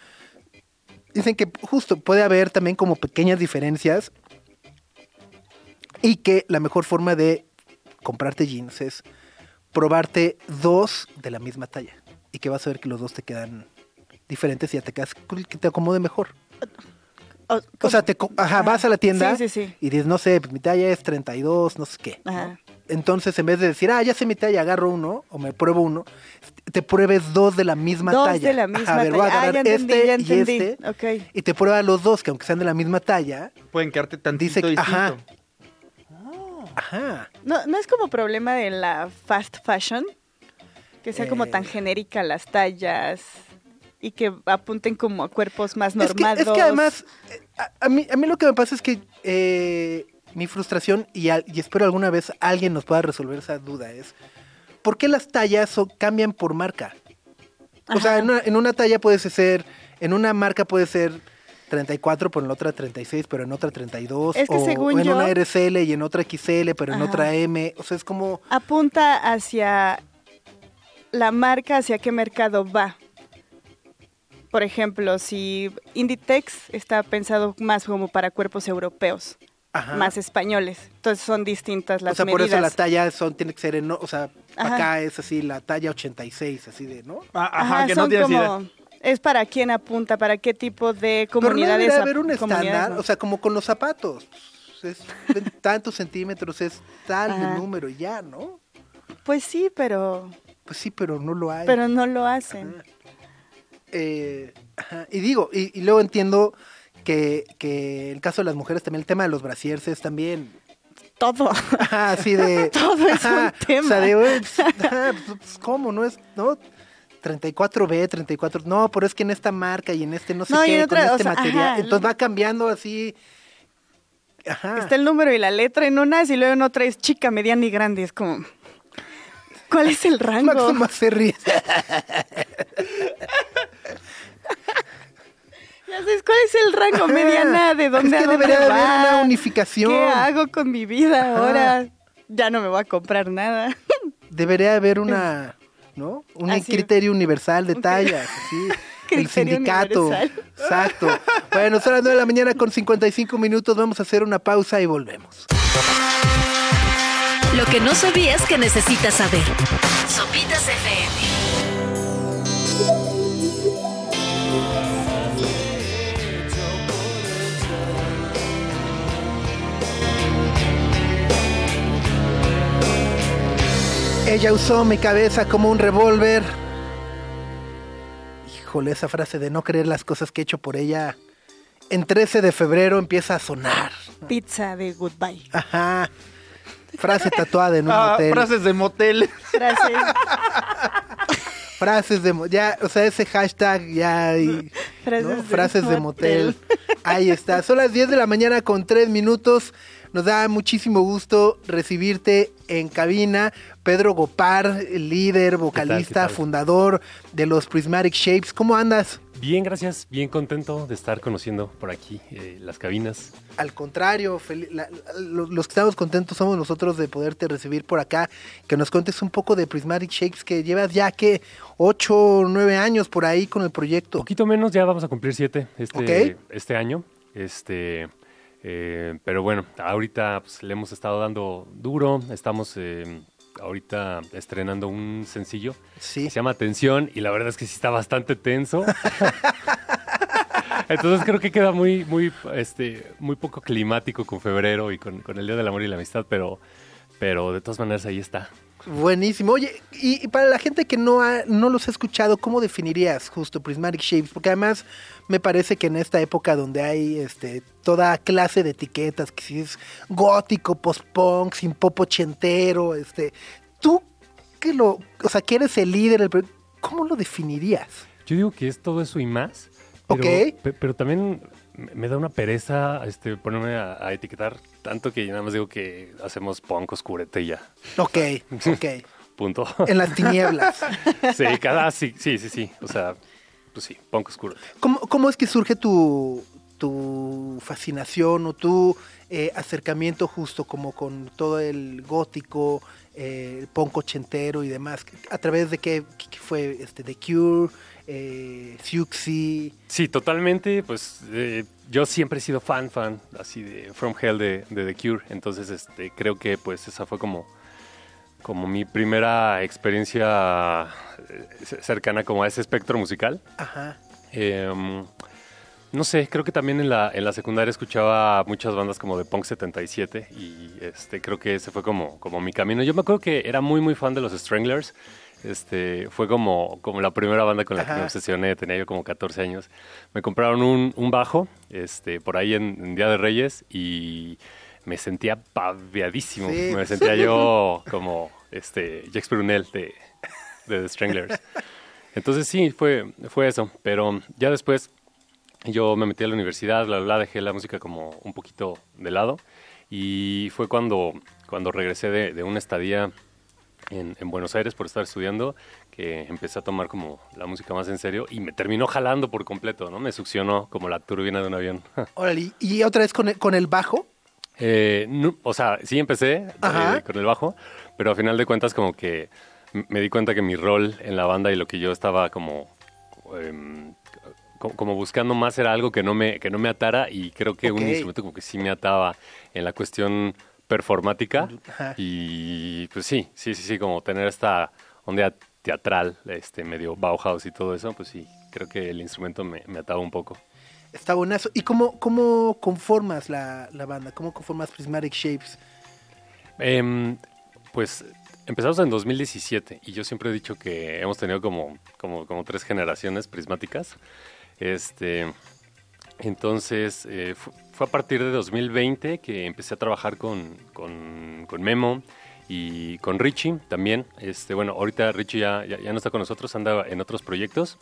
Speaker 2: Dicen que justo puede haber también como pequeñas diferencias y que la mejor forma de comprarte jeans es probarte dos de la misma talla y que vas a ver que los dos te quedan diferentes y ya te quedas que te acomode mejor.
Speaker 3: O,
Speaker 2: O sea, te, ajá, vas a la tienda
Speaker 3: Sí, sí, sí.
Speaker 2: y dices, no sé, pues mi talla es 32, no sé qué. ¿no?
Speaker 3: Ajá.
Speaker 2: Entonces, en vez de decir, ah, ya sé mi talla, agarro uno o me pruebo uno, te pruebes dos de la misma
Speaker 3: Dos
Speaker 2: talla.
Speaker 3: de la misma
Speaker 2: Ajá, a ver, voy a
Speaker 3: talla. Ah,
Speaker 2: agarrar
Speaker 3: ya entendí,
Speaker 2: este
Speaker 3: ya
Speaker 2: y este y te pruebas los dos, que aunque sean de la misma talla,
Speaker 4: Pueden quedarte tantito
Speaker 2: dice que,
Speaker 4: distinto.
Speaker 2: ajá, ajá.
Speaker 3: No, no es como problema de la fast fashion, que sea como
Speaker 2: Eh.
Speaker 3: tan genérica las tallas y que apunten como a cuerpos más
Speaker 2: Es que,
Speaker 3: normados.
Speaker 2: es que además, eh, a, a mí, a mí lo que me pasa es que eh, mi frustración, y, al- y espero alguna vez alguien nos pueda resolver esa duda, es ¿por qué las tallas son- cambian por marca? O sea, en una, en una talla puede ser, en una marca puede ser 34, pero en la otra 36, pero en otra 32.
Speaker 3: Es que
Speaker 2: o,
Speaker 3: según
Speaker 2: o en
Speaker 3: yo-
Speaker 2: una RSL y en otra XL, pero en
Speaker 3: Ajá.
Speaker 2: otra M. O sea, es como...
Speaker 3: apunta hacia la marca, hacia qué mercado va. Por ejemplo, si Inditex está pensado más como para cuerpos europeos,
Speaker 2: Ajá.
Speaker 3: más españoles, entonces son distintas las
Speaker 2: o sea,
Speaker 3: medidas.
Speaker 2: por eso la talla son, tiene que ser en, o sea,
Speaker 3: Ajá.
Speaker 2: acá es así, la talla 86, así de, ¿no?
Speaker 4: Ah, Ajá,
Speaker 3: Ajá,
Speaker 4: que no
Speaker 3: como es para quién apunta, para qué tipo de
Speaker 2: Pero no
Speaker 3: comunidades.
Speaker 2: debería
Speaker 3: ap-
Speaker 2: haber un estándar,
Speaker 3: ¿no?
Speaker 2: o sea, como con los zapatos. Es de tantos centímetros, es tal
Speaker 3: Ajá.
Speaker 2: número y ya, ¿no?
Speaker 3: Pues sí, pero
Speaker 2: Pues sí, pero no lo hay.
Speaker 3: pero no lo hacen.
Speaker 2: Eh, ajá, y digo, y, y luego entiendo que, que el caso de las mujeres también, el tema de los brasieres es también
Speaker 3: Todo.
Speaker 2: ajá, así de...
Speaker 3: Todo es un tema.
Speaker 2: O sea, de, "Oye, pues, pues, pues, ¿cómo? ¿No es, no? 34B, 34... No, pero es que en esta marca y en este no sé
Speaker 3: No,
Speaker 2: qué,
Speaker 3: otra,
Speaker 2: con
Speaker 3: o
Speaker 2: este
Speaker 3: sea,
Speaker 2: material.
Speaker 3: ajá.
Speaker 2: Entonces va cambiando así... Ajá.
Speaker 3: Está el número y la letra en unas y luego en otra es chica, mediana y grande. Es como, ¿cuál es el rango?
Speaker 2: Más se ríe.
Speaker 3: Ya sabes, ¿cuál es el rango mediana? ¿De dónde
Speaker 2: Es
Speaker 3: a
Speaker 2: que
Speaker 3: dónde
Speaker 2: debería
Speaker 3: va?
Speaker 2: haber una unificación.
Speaker 3: ¿Qué hago con mi vida
Speaker 2: Ajá.
Speaker 3: ahora? Ya no me voy a comprar nada.
Speaker 2: Debería haber una, ¿no? Un
Speaker 3: Así.
Speaker 2: criterio universal de tallas, así. El sindicato.
Speaker 3: universal.
Speaker 2: Exacto. Bueno, son las 9 de la mañana con 55 minutos. Vamos a hacer una pausa y volvemos.
Speaker 1: Lo que no sabías que necesitas saber.
Speaker 2: Ella usó mi cabeza como un revólver. Híjole, esa frase de no creer las cosas que he hecho por ella. En 13 de febrero empieza a sonar.
Speaker 3: Pizza de goodbye.
Speaker 2: Ajá. Frase tatuada en un
Speaker 4: Ah,
Speaker 2: hotel.
Speaker 4: frases de motel.
Speaker 3: Gracias.
Speaker 2: Frases de ya, o sea, ese hashtag ya hay,
Speaker 3: Frases
Speaker 2: ¿no?
Speaker 3: de
Speaker 2: frases de motel.
Speaker 3: motel.
Speaker 2: Ahí está. Son las 10 de la mañana con 3 minutos. Nos da muchísimo gusto recibirte en cabina. Pedro Gopar, líder, vocalista,
Speaker 5: tal?
Speaker 2: fundador de los Prismatic Shapes. ¿Cómo andas?
Speaker 5: Bien, gracias. Bien contento de estar conociendo por aquí eh, las cabinas.
Speaker 2: Al contrario, la- los que estamos contentos somos nosotros de poderte recibir por acá, que nos cuentes un poco de Prismatic Shapes, que llevas ya que 8 o 9 años por ahí con el proyecto.
Speaker 5: Poquito menos, ya vamos a cumplir siete este,
Speaker 2: Ok.
Speaker 5: este año. Este, eh, pero bueno, ahorita pues, le hemos estado dando duro. Estamos eh, ahorita estrenando un sencillo
Speaker 2: Sí.
Speaker 5: que se llama Tensión y la verdad es que sí está bastante tenso. Entonces creo que queda muy, muy, este, muy poco climático con febrero y con, con el Día del Amor y la Amistad, pero, pero de todas maneras ahí está.
Speaker 2: Buenísimo. Oye, y, y para la gente que no, ha- no los ha escuchado, ¿cómo definirías justo Prismatic Shapes? Porque además me parece que en esta época donde hay este, toda clase de etiquetas, que si es gótico, post-punk, sin pop ochentero, este, tú que lo, o sea, que eres el líder, el ¿cómo lo definirías?
Speaker 5: Yo digo que es todo eso y más. Pero,
Speaker 2: Ok.
Speaker 5: pe- pero también me me da una pereza este, ponerme a, a etiquetar tanto que nada más digo que hacemos punk oscurete y ya.
Speaker 2: Ok, ok.
Speaker 5: Punto.
Speaker 2: En las tinieblas.
Speaker 5: sí, cada sí, sí, sí, sí. O sea, pues sí, punk oscurete.
Speaker 2: ¿Cómo, cómo es que surge tu, tu fascinación o tu eh, acercamiento justo como con todo el gótico, eh, el punk ochentero y demás? ¿A través de qué, qué fue este, The Cure, eh, Siouxsie?
Speaker 5: Sí, totalmente. Pues eh, yo siempre he sido fan, fan, así de From Hell de, de The Cure. Entonces, este, creo que pues esa fue como, como mi primera experiencia eh, cercana como a ese espectro musical.
Speaker 2: Ajá.
Speaker 5: Em, no sé, creo que también en la, en la secundaria escuchaba muchas bandas como de Punk 77 y este, creo que ese fue como, como mi camino. Yo me acuerdo que era muy, muy fan de los Stranglers. Este, fue como, como la primera banda con la que me obsesioné, tenía yo como 14 años. Me compraron un, un bajo este, por ahí en, en Día de Reyes y me sentía paviadísimo.
Speaker 2: Sí.
Speaker 5: Me sentía yo como este, Jax Brunel de, de The Stranglers. Entonces sí, fue, fue eso. Pero ya después yo me metí a la universidad, bla, bla, dejé la música como un poquito de lado. Y fue cuando, cuando regresé de, de una estadía en, en Buenos Aires por estar estudiando que empecé a tomar como la música más en serio y me terminó jalando por completo, ¿no? Me succionó como la turbina de un avión.
Speaker 2: Órale, y otra vez con el, con el bajo.
Speaker 5: Eh, no, o sea, sí empecé eh, con el bajo, pero a final de cuentas como que me di cuenta que mi rol en la banda y lo que yo estaba como em, co- como buscando más era algo que no me que no me atara y creo que un instrumento como que sí me ataba en la cuestión performática y pues sí, sí, sí, sí, como tener esta onda teatral, este medio Bauhaus y todo eso, pues sí, creo que el instrumento me, me ataba un poco.
Speaker 2: Está buenazo. ¿Y cómo, cómo conformas la, la banda? ¿Cómo conformas Prismatic Shapes?
Speaker 5: Em, pues empezamos en 2017 y yo siempre he dicho que hemos tenido como, como, como tres generaciones prismáticas. Este, entonces eh, fu- fue a partir de 2020 que empecé a trabajar con, con, Memo y con Richie también. Este, bueno, ahorita Richie ya, ya, no está con nosotros, anda en otros proyectos.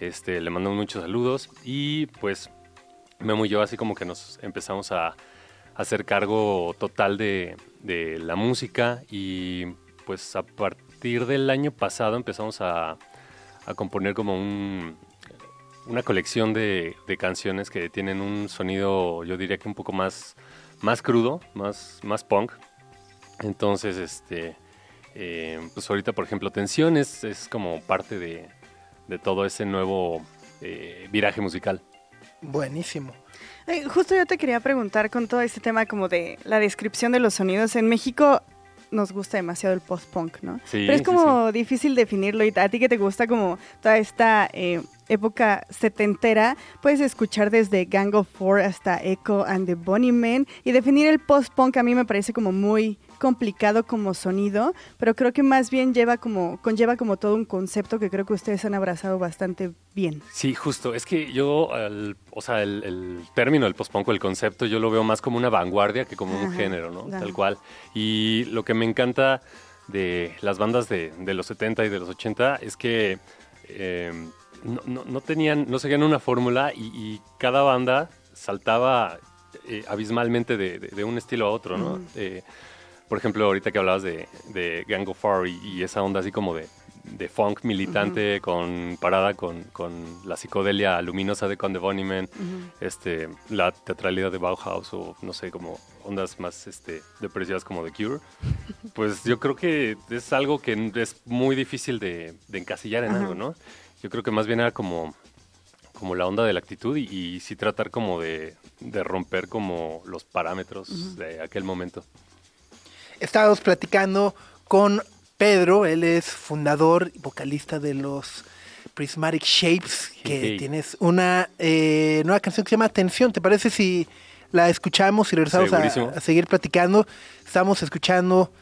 Speaker 5: Este, le mandamos muchos saludos y pues Memo y yo así como que nos empezamos a hacer cargo total de, de la música y pues a partir del año pasado empezamos a, a componer como un, una colección de, de canciones que tienen un sonido yo diría que un poco más, más crudo, más, más punk. Entonces, este, eh, pues ahorita por ejemplo Tensión es, es como parte de, de todo ese nuevo eh, viraje musical.
Speaker 2: Buenísimo.
Speaker 3: Eh, justo yo te quería preguntar con todo este tema como de la descripción de los sonidos. En México nos gusta demasiado el post-punk, ¿no?
Speaker 5: Sí,
Speaker 3: Pero es
Speaker 5: sí,
Speaker 3: como difícil definirlo y a ti que te gusta como toda esta eh, época setentera, puedes escuchar desde Gang of Four hasta Echo and the Bunnymen y definir el post-punk a mí me parece como muy complicado como sonido, pero creo que más bien lleva como conlleva como todo un concepto que creo que ustedes han abrazado bastante bien.
Speaker 5: Sí, justo. Es que yo, el- o sea, el, el término del post-punk, o el concepto, yo lo veo más como una vanguardia que como un género, ¿no?
Speaker 3: claro.
Speaker 5: Tal cual. Y lo que me encanta de las bandas de, de los 70 y de los 80 es que eh, no, no- no tenían, no seguían una fórmula y, y cada banda saltaba eh, abismalmente de, de- de un estilo a otro, ¿no? Eh, por ejemplo, ahorita que hablabas de, de Gang of Four y, y esa onda así como de, de funk militante con parada con, con la psicodelia luminosa de Conde Bunnymen, este, la teatralidad de Bauhaus o no sé, como ondas más este, depresivas como The Cure, pues yo creo que es algo que es muy difícil de, de encasillar en algo, ¿no? Yo creo que más bien era como como la onda de la actitud y, y sí tratar como de, de romper como los parámetros de aquel momento.
Speaker 2: Estábamos platicando con Pedro, él es fundador y vocalista de los Prismatic Shapes, que
Speaker 5: Hey.
Speaker 2: tienes una eh, nueva canción que se llama Atención. ¿Te parece si la escuchamos y regresamos a seguir platicando? Estamos escuchando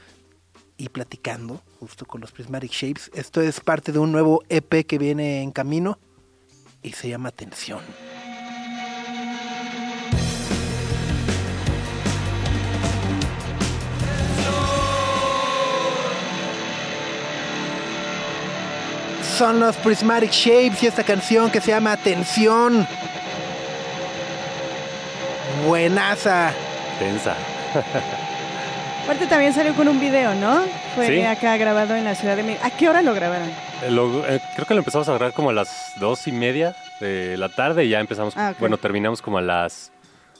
Speaker 2: y platicando justo con los Prismatic Shapes. Esto es parte de un nuevo EP que viene en camino y se llama Atención. Son los Prismatic Shapes y esta canción que se llama Atención. Buenaza.
Speaker 5: Tensa.
Speaker 3: Aparte también salió con un video, ¿no? Fue
Speaker 5: Sí.
Speaker 3: acá grabado en la Ciudad de México. ¿A qué hora lo grabaron?
Speaker 5: Eh, lo- eh, creo que lo empezamos a grabar como a las dos y media de la tarde y ya empezamos,
Speaker 3: Ah,
Speaker 5: bueno, terminamos como a las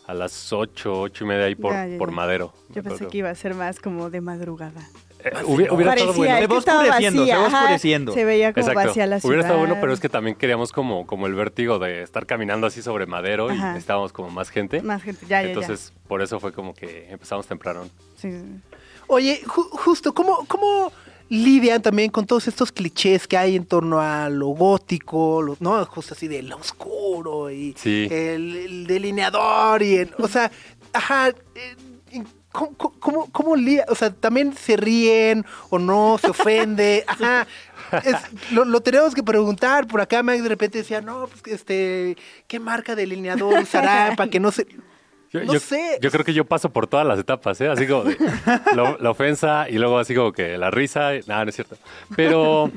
Speaker 5: a las 8, 8 y media ahí por,
Speaker 3: Ya, ya,
Speaker 5: por
Speaker 3: ya.
Speaker 5: Madero.
Speaker 3: Yo pensé que iba a ser más como de madrugada.
Speaker 5: Eh, hubiera, hubiera estado bueno.
Speaker 4: Se va oscureciendo,
Speaker 3: vacía,
Speaker 4: se va
Speaker 3: ajá. Se veía como
Speaker 5: Exacto.
Speaker 3: vacía la ciudad.
Speaker 5: Hubiera estado bueno, pero es que también queríamos como, como el vértigo de estar caminando así sobre Madero y necesitábamos como más gente.
Speaker 3: Más gente, ya, ya, ya.
Speaker 5: Entonces, por eso fue como que empezamos temprano.
Speaker 3: Sí.
Speaker 2: Oye, ju- justo, ¿cómo, ¿cómo lidian también con todos estos clichés que hay en torno a lo gótico, lo- ¿no? Justo así de lo oscuro y
Speaker 5: Sí.
Speaker 2: el, el delineador y el, o sea, ajá, eh, ¿cómo, cómo- cómo, lidia? O sea, también se ríen o no, se ofende, ajá. Es- lo, lo tenemos que preguntar. Por acá Max de repente decía, no, pues este, ¿qué marca de delineador usará para que no se...
Speaker 5: Yo,
Speaker 2: No
Speaker 5: yo-
Speaker 2: sé.
Speaker 5: yo creo que yo paso por todas las etapas, ¿eh? Así como de lo- la ofensa y luego así como que la risa. Nada, no es cierto. Pero,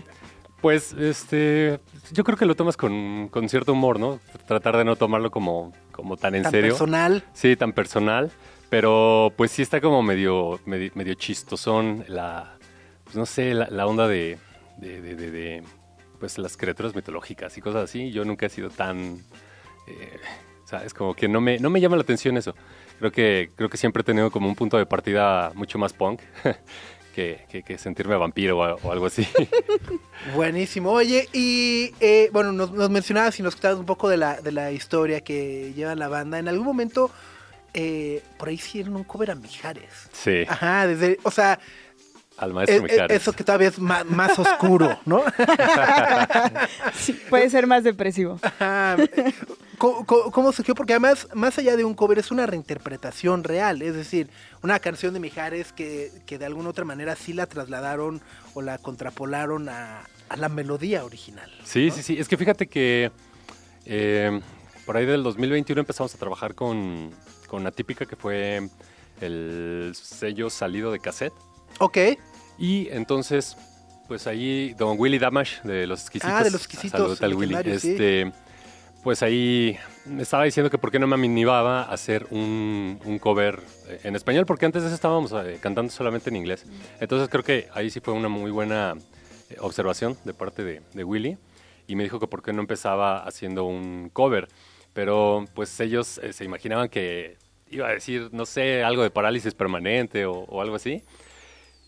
Speaker 5: pues, este, yo creo que lo tomas con, con cierto humor, ¿no? Tratar de no tomarlo como, como tan en
Speaker 2: tan
Speaker 5: serio.
Speaker 2: personal.
Speaker 5: Sí, tan personal. Pero, pues sí está como medio, medio, medio chistosón la, pues no sé, la, onda de, de, pues las criaturas mitológicas y cosas así. Yo nunca he sido tan... eh, ¿Sabes? Como que no me, no me llama la atención eso. Creo que, creo que siempre he tenido como un punto de partida mucho más punk que, que- que sentirme vampiro o, algo así.
Speaker 2: Buenísimo. Oye, y eh, bueno, nos, nos mencionabas y nos contabas un poco de la, de la historia que lleva la banda. En algún momento, eh, por ahí hicieron un cover a Mijares.
Speaker 5: Sí,
Speaker 2: Ajá, desde, o sea,
Speaker 5: al maestro
Speaker 2: eh, eh,
Speaker 5: Mijares.
Speaker 2: eso que todavía es más, más oscuro, ¿no?
Speaker 3: Sí, puede ser más depresivo.
Speaker 2: Ajá. ¿Cómo, cómo- surgió? Porque además, más allá de un cover, es una reinterpretación real. Es decir, una canción de Mijares que, que de alguna otra manera sí la trasladaron o la contrapolaron a, a la melodía original.
Speaker 5: Sí, sí, sí. Es que fíjate que eh, por ahí del 2021 empezamos a trabajar con, con Atípica, que fue el sello salido de cassette.
Speaker 2: Ok.
Speaker 5: Y entonces, pues ahí Don Willy Damash de Los Exquisitos.
Speaker 2: Ah, de Los Exquisitos,
Speaker 5: Willy.
Speaker 2: sí.
Speaker 5: Este, Pues ahí me estaba diciendo que por qué no me animaba a hacer un, un cover en español, porque antes de eso estábamos eh, cantando solamente en inglés. Entonces creo que ahí sí fue una muy buena eh, observación de parte de, de Willy. Y me dijo que por qué no empezaba haciendo un cover. Pero pues ellos eh, se imaginaban que iba a decir, no sé, algo de parálisis permanente o, o algo así.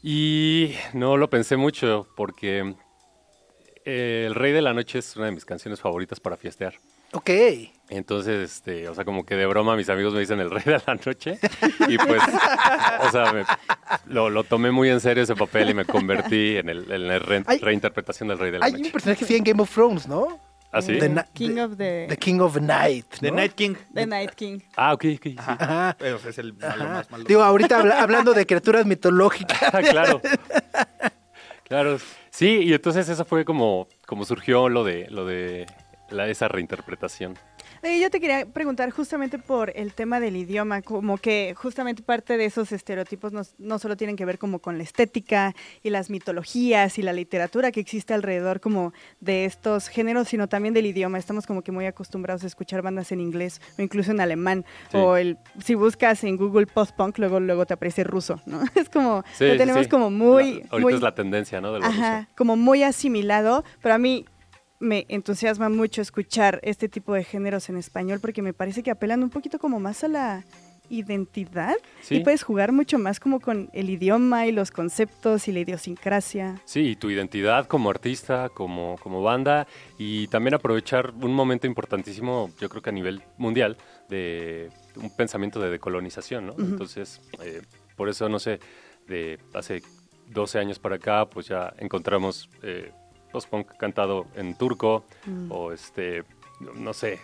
Speaker 5: Y no lo pensé mucho porque eh, El Rey de la Noche es una de mis canciones favoritas para fiestear.
Speaker 2: Ok.
Speaker 5: Entonces, este, o sea, como que de broma mis amigos me dicen El Rey de la Noche. Y pues, o sea, me- lo, lo tomé muy en serio ese papel y me convertí en, el, en la re-
Speaker 2: Hay-
Speaker 5: reinterpretación del Rey de la
Speaker 2: Hay un
Speaker 5: Noche.
Speaker 2: personaje así en Game of Thrones, ¿no?
Speaker 5: ¿Ah, sí?
Speaker 2: The,
Speaker 3: King
Speaker 2: the-
Speaker 3: of the-
Speaker 2: the King of the Night.
Speaker 4: The
Speaker 2: ¿no?
Speaker 4: Night King.
Speaker 3: The Night King.
Speaker 5: Ah, ok, ok. sí.
Speaker 2: Ajá.
Speaker 4: Pero es el malo
Speaker 2: Ajá.
Speaker 4: más malo.
Speaker 2: Digo, ahorita habla- hablando de criaturas mitológicas.
Speaker 5: Ah, claro. Claro. Sí, y entonces eso fue como, como surgió lo de, lo de la, esa reinterpretación.
Speaker 3: Yo te quería preguntar justamente por el tema del idioma, como que justamente parte de esos estereotipos no, no solo tienen que ver como con la estética y las mitologías y la literatura que existe alrededor como de estos géneros, sino también del idioma. Estamos como que muy acostumbrados a escuchar bandas en inglés o incluso en alemán.
Speaker 5: Sí.
Speaker 3: O el si buscas en Google post-punk, luego, luego te aparece ruso, ¿no? Es como,
Speaker 5: Sí,
Speaker 3: lo tenemos
Speaker 5: sí.
Speaker 3: como muy...
Speaker 5: La- ahorita
Speaker 3: muy
Speaker 5: es la tendencia, ¿no? De lo
Speaker 3: Ajá,
Speaker 5: ruso.
Speaker 3: como muy asimilado, pero a mí me entusiasma mucho escuchar este tipo de géneros en español porque me parece que apelan un poquito como más a la identidad
Speaker 5: Sí.
Speaker 3: y puedes jugar mucho más como con el idioma y los conceptos y la idiosincrasia.
Speaker 5: Sí, y tu identidad como artista, como, como banda, y también aprovechar un momento importantísimo, yo creo que a nivel mundial, de un pensamiento de decolonización, ¿no? Entonces, eh, por eso, no sé, de hace 12 años para acá, pues ya encontramos eh, post-punk cantado en turco, o este, no sé,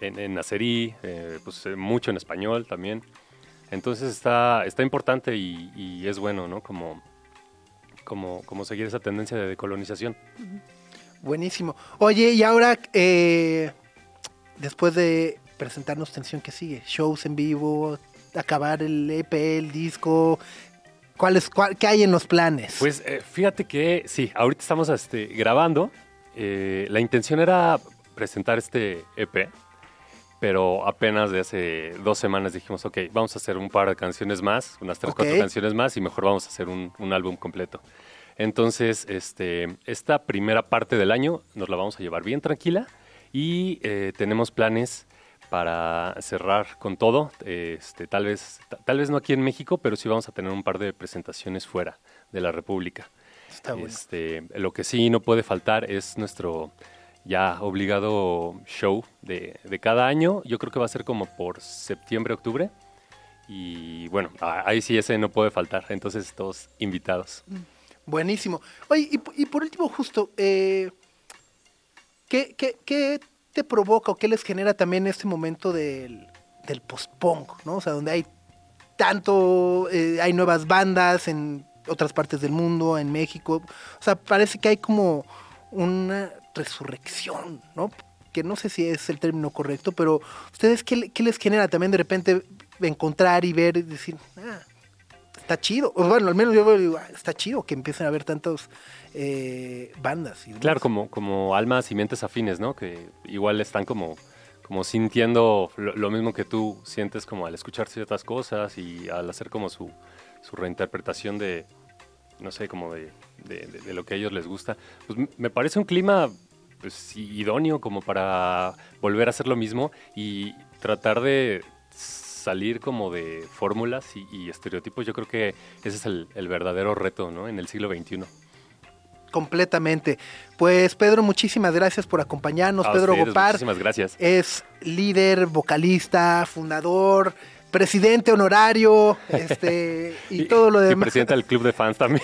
Speaker 5: en, en azerí, eh, pues eh, mucho en español también. Entonces está, está importante y, y es bueno, ¿no? Como, como, como seguir esa tendencia de decolonización.
Speaker 2: Buenísimo. Oye, y ahora, eh, después de presentarnos Tensión, ¿qué sigue? Shows en vivo, acabar el EP, el disco. ¿Cuál es, cuál- ¿Qué hay en los planes?
Speaker 5: Pues eh, fíjate que sí, ahorita estamos este, grabando. Eh, la intención era presentar este EP, pero apenas de hace dos semanas dijimos, ok, vamos a hacer un par de canciones más, unas tres,
Speaker 2: Ok.
Speaker 5: cuatro canciones más y mejor vamos a hacer un, un álbum completo. Entonces, este, esta primera parte del año nos la vamos a llevar bien tranquila Y eh, tenemos planes para cerrar con todo. Este, tal, vez, ta- tal vez no aquí en México, pero sí vamos a tener un par de presentaciones fuera de la República.
Speaker 2: Está bueno.
Speaker 5: Este, lo que sí no puede faltar es nuestro ya obligado show de, de cada año. Yo creo que va a ser como por septiembre, octubre. Y bueno, ahí sí ese no puede faltar. Entonces todos invitados.
Speaker 2: Buenísimo. Oye, y, y por último, justo, eh, ¿qué, qué, qué provoca o qué les genera también este momento del, del post-punk, ¿no? O sea, donde hay tanto, eh, hay nuevas bandas en otras partes del mundo, en México. O sea, parece que hay como una resurrección, ¿no? Que no sé si es el término correcto, pero ¿ustedes qué, qué les genera también de repente encontrar y ver y decir, ah, está chido. O bueno, al menos yo veo, digo, "Ah, está chido que empiecen a haber tantas eh, bandas. Y demás".
Speaker 5: Claro, como, como almas y mentes afines, ¿no? Que igual están como, como sintiendo lo, lo mismo que tú sientes como al escuchar ciertas cosas y al hacer como su, su reinterpretación de, no sé, como de, de- de- de lo que a ellos les gusta. Pues me parece un clima pues, idóneo como para volver a hacer lo mismo y tratar de salir como de fórmulas y, y estereotipos. Yo creo que ese es el, el verdadero reto, ¿no? En el siglo XXI.
Speaker 2: Completamente. Pues Pedro, muchísimas gracias por acompañarnos.
Speaker 5: A
Speaker 2: Pedro
Speaker 5: ustedes,
Speaker 2: Gopar
Speaker 5: Muchísimas gracias.
Speaker 2: es líder, vocalista, fundador, presidente honorario, este, y todo lo
Speaker 5: Y
Speaker 2: demás.
Speaker 5: presidente del club de fans también.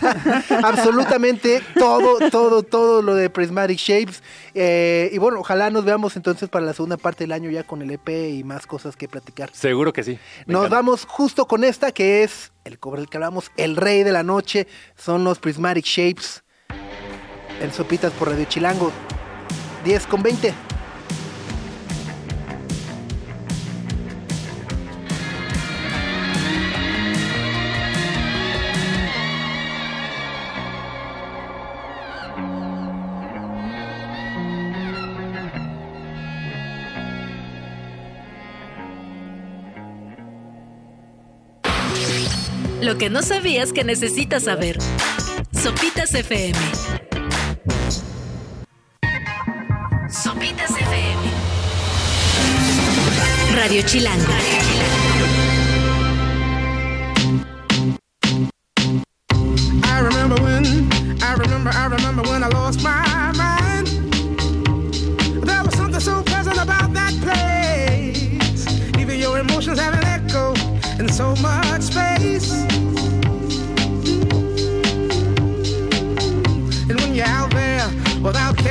Speaker 2: Absolutamente todo, todo, todo lo de Prismatic Shapes. Eh, y bueno, ojalá nos veamos entonces para la segunda parte del año ya con el EP y más cosas que platicar.
Speaker 5: Seguro que sí.
Speaker 2: Nos
Speaker 5: encanta.
Speaker 2: vamos justo con esta que es el cover del que hablamos, el rey de la noche, son los Prismatic Shapes. En Sopitas por Radio Chilango. 10 con 20.
Speaker 1: Lo que no sabías que necesitas saber. Sopitas FM. Sopitas FM. Radio Chilango.
Speaker 6: I remember when, I remember, I remember when I lost my mind. There was something so pleasant about that place. Even your emotions have an echo in so much space. Without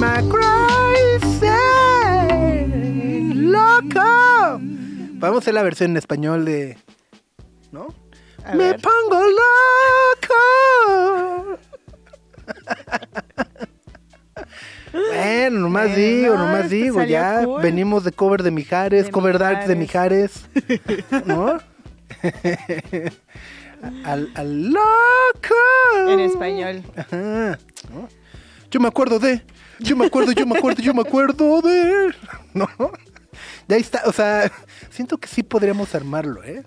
Speaker 6: Crazy
Speaker 2: Loco. Vamos a hacer la versión en español de. ¿No?
Speaker 3: A
Speaker 2: Me
Speaker 3: ver.
Speaker 2: pongo loco. Bueno, nomás
Speaker 3: Bueno,
Speaker 2: digo,
Speaker 3: no,
Speaker 2: nomás
Speaker 3: este
Speaker 2: digo, ya
Speaker 3: cool.
Speaker 2: venimos de cover de Mijares,
Speaker 3: De
Speaker 2: cover dark de Mijares, ¿no? al, al loco.
Speaker 3: En español.
Speaker 2: Ajá, ¿no? Yo me acuerdo de, yo me acuerdo, yo me acuerdo, yo me acuerdo de, ¿no? Ya está, o sea, siento que sí podríamos armarlo, ¿eh?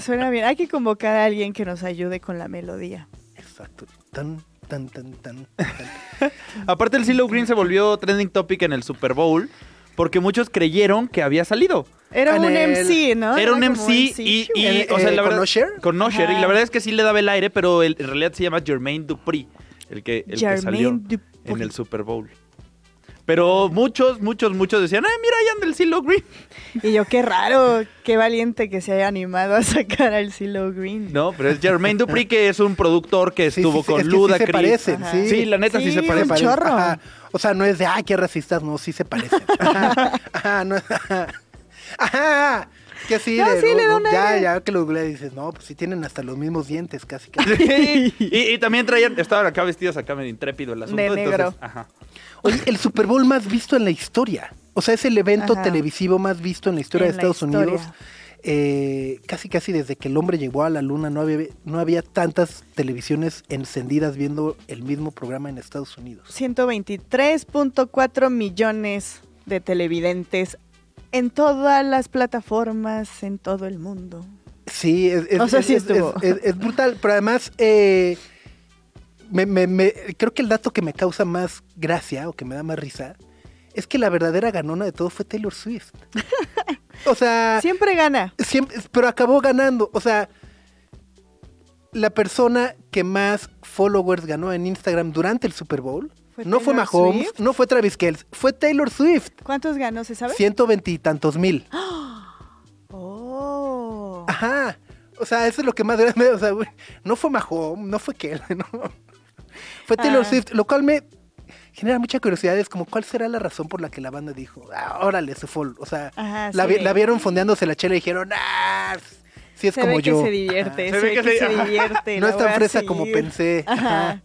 Speaker 3: Suena bien. Hay que convocar a alguien que nos ayude con la melodía.
Speaker 2: Exacto. Tan, tan, tan, tan. tan.
Speaker 4: Aparte el CeeLo Green se volvió trending topic en el Super Bowl porque muchos creyeron que había salido.
Speaker 3: Era un
Speaker 2: el-
Speaker 3: MC, ¿no?
Speaker 4: Era un MC y, y,
Speaker 2: Eh,
Speaker 4: o sea,
Speaker 2: eh,
Speaker 4: la
Speaker 2: ¿con
Speaker 4: verdad,
Speaker 2: Usher?
Speaker 4: Con Usher, y la verdad es que sí le daba el aire, pero en realidad se llama Jermaine Dupri, el que, el que
Speaker 3: Jermaine
Speaker 4: salió
Speaker 3: Dupri.
Speaker 4: En el Super Bowl. Pero muchos, muchos, muchos decían, ay, mira, ahí anda el CeeLo Green.
Speaker 3: Y yo, qué raro, qué valiente que se haya animado a sacar al CeeLo Green.
Speaker 4: No, pero es Jermaine Dupri, que es un productor que
Speaker 2: Sí,
Speaker 4: estuvo
Speaker 2: sí, sí,
Speaker 4: con
Speaker 2: es que sí
Speaker 4: Ludacris.
Speaker 2: se parecen, sí.
Speaker 4: Sí, la neta sí,
Speaker 3: Sí,
Speaker 4: se
Speaker 3: un
Speaker 4: parece.
Speaker 2: parecen.
Speaker 3: chorro.
Speaker 2: Ajá. O sea, no es de, ay, qué racistas, no, sí se parecen. Ajá, ajá, no, ajá. Ajá. Que sí,
Speaker 3: No,
Speaker 2: de-
Speaker 3: sí, le da un
Speaker 2: ya,
Speaker 3: aire.
Speaker 2: ya que lo googleas dices, no, pues sí tienen hasta los mismos dientes, casi. casi.
Speaker 4: Sí, y, y también traían, estaban acá vestidos acá medio intrépido el asunto.
Speaker 3: De
Speaker 4: entonces,
Speaker 3: negro.
Speaker 4: ajá.
Speaker 2: Oye, el Super Bowl más visto en la historia. O sea, es el evento
Speaker 3: Ajá.
Speaker 2: televisivo más visto en la historia
Speaker 3: En
Speaker 2: de Estados
Speaker 3: historia.
Speaker 2: Unidos. Eh, casi casi desde que el hombre llegó a la luna no había, no había tantas televisiones encendidas viendo el mismo programa en Estados Unidos.
Speaker 3: 123.4 millones de televidentes en todas las plataformas en todo el mundo.
Speaker 2: Sí, es, es-
Speaker 3: O sea,
Speaker 2: es-
Speaker 3: sí
Speaker 2: es-
Speaker 3: estuvo.
Speaker 2: es- es- es brutal, pero además eh, me- me- me- creo que el dato que me causa más gracia o que me da más risa es que la verdadera ganona de todo fue Taylor Swift. O sea,
Speaker 3: Siempre gana.
Speaker 2: siempre, pero acabó ganando. O sea, la persona que más followers ganó en Instagram durante el Super Bowl
Speaker 3: ¿Fue
Speaker 2: no fue Mahomes,
Speaker 3: Swift?
Speaker 2: no fue Travis Kelce, fue Taylor Swift.
Speaker 3: ¿Cuántos ganó, se sabe?
Speaker 2: Ciento veintitantos mil.
Speaker 3: Oh.
Speaker 2: Ajá. O sea, eso es lo que más grande. O sea, güey, no fue Mahomes, no fue Kelce, no. Fue Taylor
Speaker 3: Ah.
Speaker 2: Swift, lo cual me genera mucha curiosidad. Es como, ¿cuál será la razón por la que la banda dijo, ah, órale, se fue? O sea,
Speaker 3: Ajá,
Speaker 2: la,
Speaker 3: sí.
Speaker 2: vi- la vieron fondeándose la chela y dijeron, ah, sí es
Speaker 3: se
Speaker 2: como
Speaker 3: ve
Speaker 2: yo.
Speaker 3: que se divierte, se, ve que, se, divierte.
Speaker 2: No es tan fresa como pensé.
Speaker 3: Ajá.
Speaker 2: Ajá.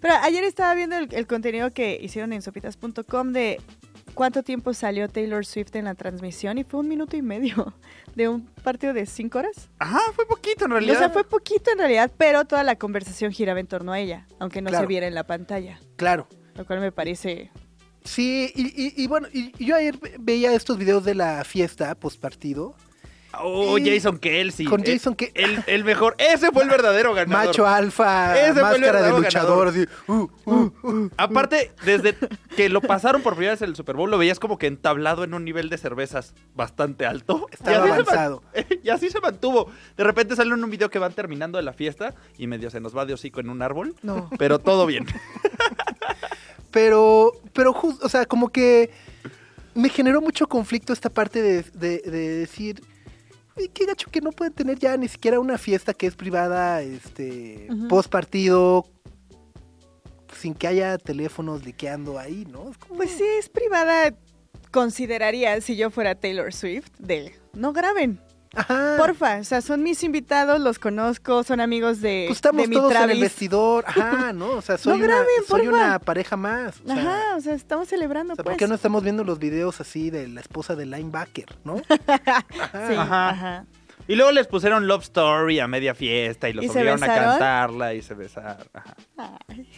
Speaker 3: Pero ayer estaba viendo el, el contenido que hicieron en sopitas.com de cuánto tiempo salió Taylor Swift en la transmisión y fue un minuto y medio de un partido de cinco horas.
Speaker 4: Ajá, fue poquito en
Speaker 3: O
Speaker 4: realidad.
Speaker 3: sea, fue poquito en realidad, pero toda la conversación giraba en torno a ella, aunque no
Speaker 2: Claro.
Speaker 3: se viera en la pantalla,
Speaker 2: Claro.
Speaker 3: lo cual me parece...
Speaker 2: Sí, y, y- y bueno, y, yo ayer ve- veía estos videos de la fiesta post partido.
Speaker 4: Oh,
Speaker 2: Y-
Speaker 4: Jason Kelsey.
Speaker 2: con
Speaker 4: Eh,
Speaker 2: Jason Ke-
Speaker 4: El, el mejor. Ese fue el verdadero ganador.
Speaker 2: Macho alfa,
Speaker 4: Ese
Speaker 2: máscara de luchador. uh, uh, uh.
Speaker 4: Aparte, desde que lo pasaron por primera vez en el Super Bowl, lo veías como que entablado en un nivel de cervezas bastante alto.
Speaker 2: Estaba
Speaker 4: se
Speaker 2: avanzado.
Speaker 4: y así se mantuvo. De repente sale en un video que van terminando de la fiesta y medio se nos va de hocico en un árbol.
Speaker 3: No.
Speaker 4: Pero todo bien.
Speaker 2: Pero, pero justo, o sea, como que me generó mucho conflicto esta parte de, de- de decir, "Ay, qué gacho que no pueden tener ya ni siquiera una fiesta que es privada, este, post partido, sin que haya teléfonos liqueando ahí, ¿no? Es como-
Speaker 3: Pues sí, es privada, consideraría, si yo fuera Taylor Swift, de no graben,
Speaker 2: Ajá.
Speaker 3: porfa, o sea, son mis invitados, los conozco, son amigos de,
Speaker 2: Pues estamos
Speaker 3: de mi
Speaker 2: todos en el vestidor, ajá, ¿no? O sea, soy,
Speaker 3: No
Speaker 2: una,
Speaker 3: graben,
Speaker 2: soy
Speaker 3: porfa.
Speaker 2: una pareja más. O sea,
Speaker 3: Ajá, o sea, estamos celebrando,
Speaker 2: o sea,
Speaker 3: pues.
Speaker 2: ¿por qué no estamos viendo los videos así de la esposa del linebacker, no?
Speaker 3: Sí,
Speaker 4: Ajá.
Speaker 3: ajá.
Speaker 4: Y luego les pusieron Love Story a media fiesta y los
Speaker 3: ¿Y
Speaker 4: obligaron a cantarla y se besaron. Ajá.
Speaker 3: Ay.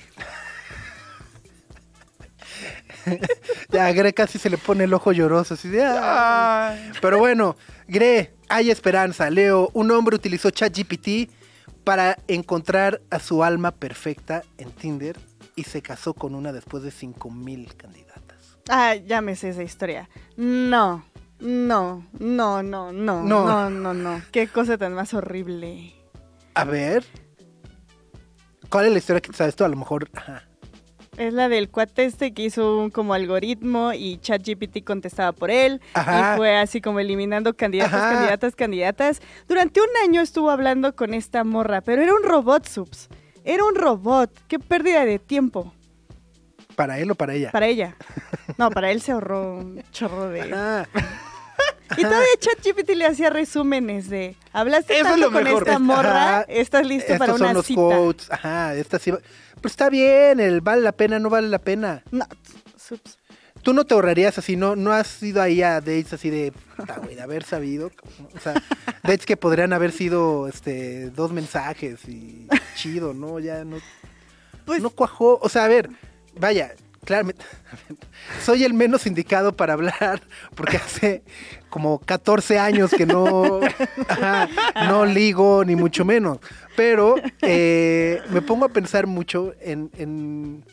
Speaker 2: Ya Gre casi se le pone el ojo lloroso, así de.
Speaker 4: Ay.
Speaker 2: Pero bueno, Gre, hay esperanza. Leo, un hombre utilizó ChatGPT para encontrar a su alma perfecta en Tinder y se casó con una después de 5000 candidatas.
Speaker 3: Ah, ya me sé esa historia. No, no, no, no, no,
Speaker 2: No.
Speaker 3: no, no, no. Qué cosa tan más horrible.
Speaker 2: A ver. ¿Cuál es la historia que sabes tú? A lo mejor. Ajá.
Speaker 3: Es la del cuate este que hizo un como algoritmo y ChatGPT contestaba por él.
Speaker 2: Ajá.
Speaker 3: Y fue así como eliminando candidatas,
Speaker 2: Ajá.
Speaker 3: candidatas, candidatas. Durante un año estuvo hablando con esta morra, pero era un robot, subs. Era un robot. Qué pérdida de tiempo.
Speaker 2: ¿Para él o para ella?
Speaker 3: Para ella. No, para él se ahorró un chorro de... Y todavía ChatGPT le hacía resúmenes de... Hablaste
Speaker 4: Eso
Speaker 3: tanto con
Speaker 4: mejor.
Speaker 3: esta morra,
Speaker 2: Ajá.
Speaker 3: estás listo
Speaker 2: estos
Speaker 3: para
Speaker 2: son
Speaker 3: una
Speaker 2: los
Speaker 3: cita.
Speaker 2: quotes. Ajá, esta sí va- Pues está bien, el vale la pena, no vale la pena.
Speaker 3: No, sups.
Speaker 2: Tú no te ahorrarías así, no, no has ido ahí a dates así de, puta, güey, de haber sabido. O sea, dates que podrían haber sido este dos mensajes y chido, ¿no? Ya no,
Speaker 3: Pues
Speaker 2: no cuajó. O sea, a ver, vaya, claramente, soy el menos indicado para hablar porque hace como 14 años que no, no ligo, ni mucho menos. Pero eh, me pongo a pensar mucho en, en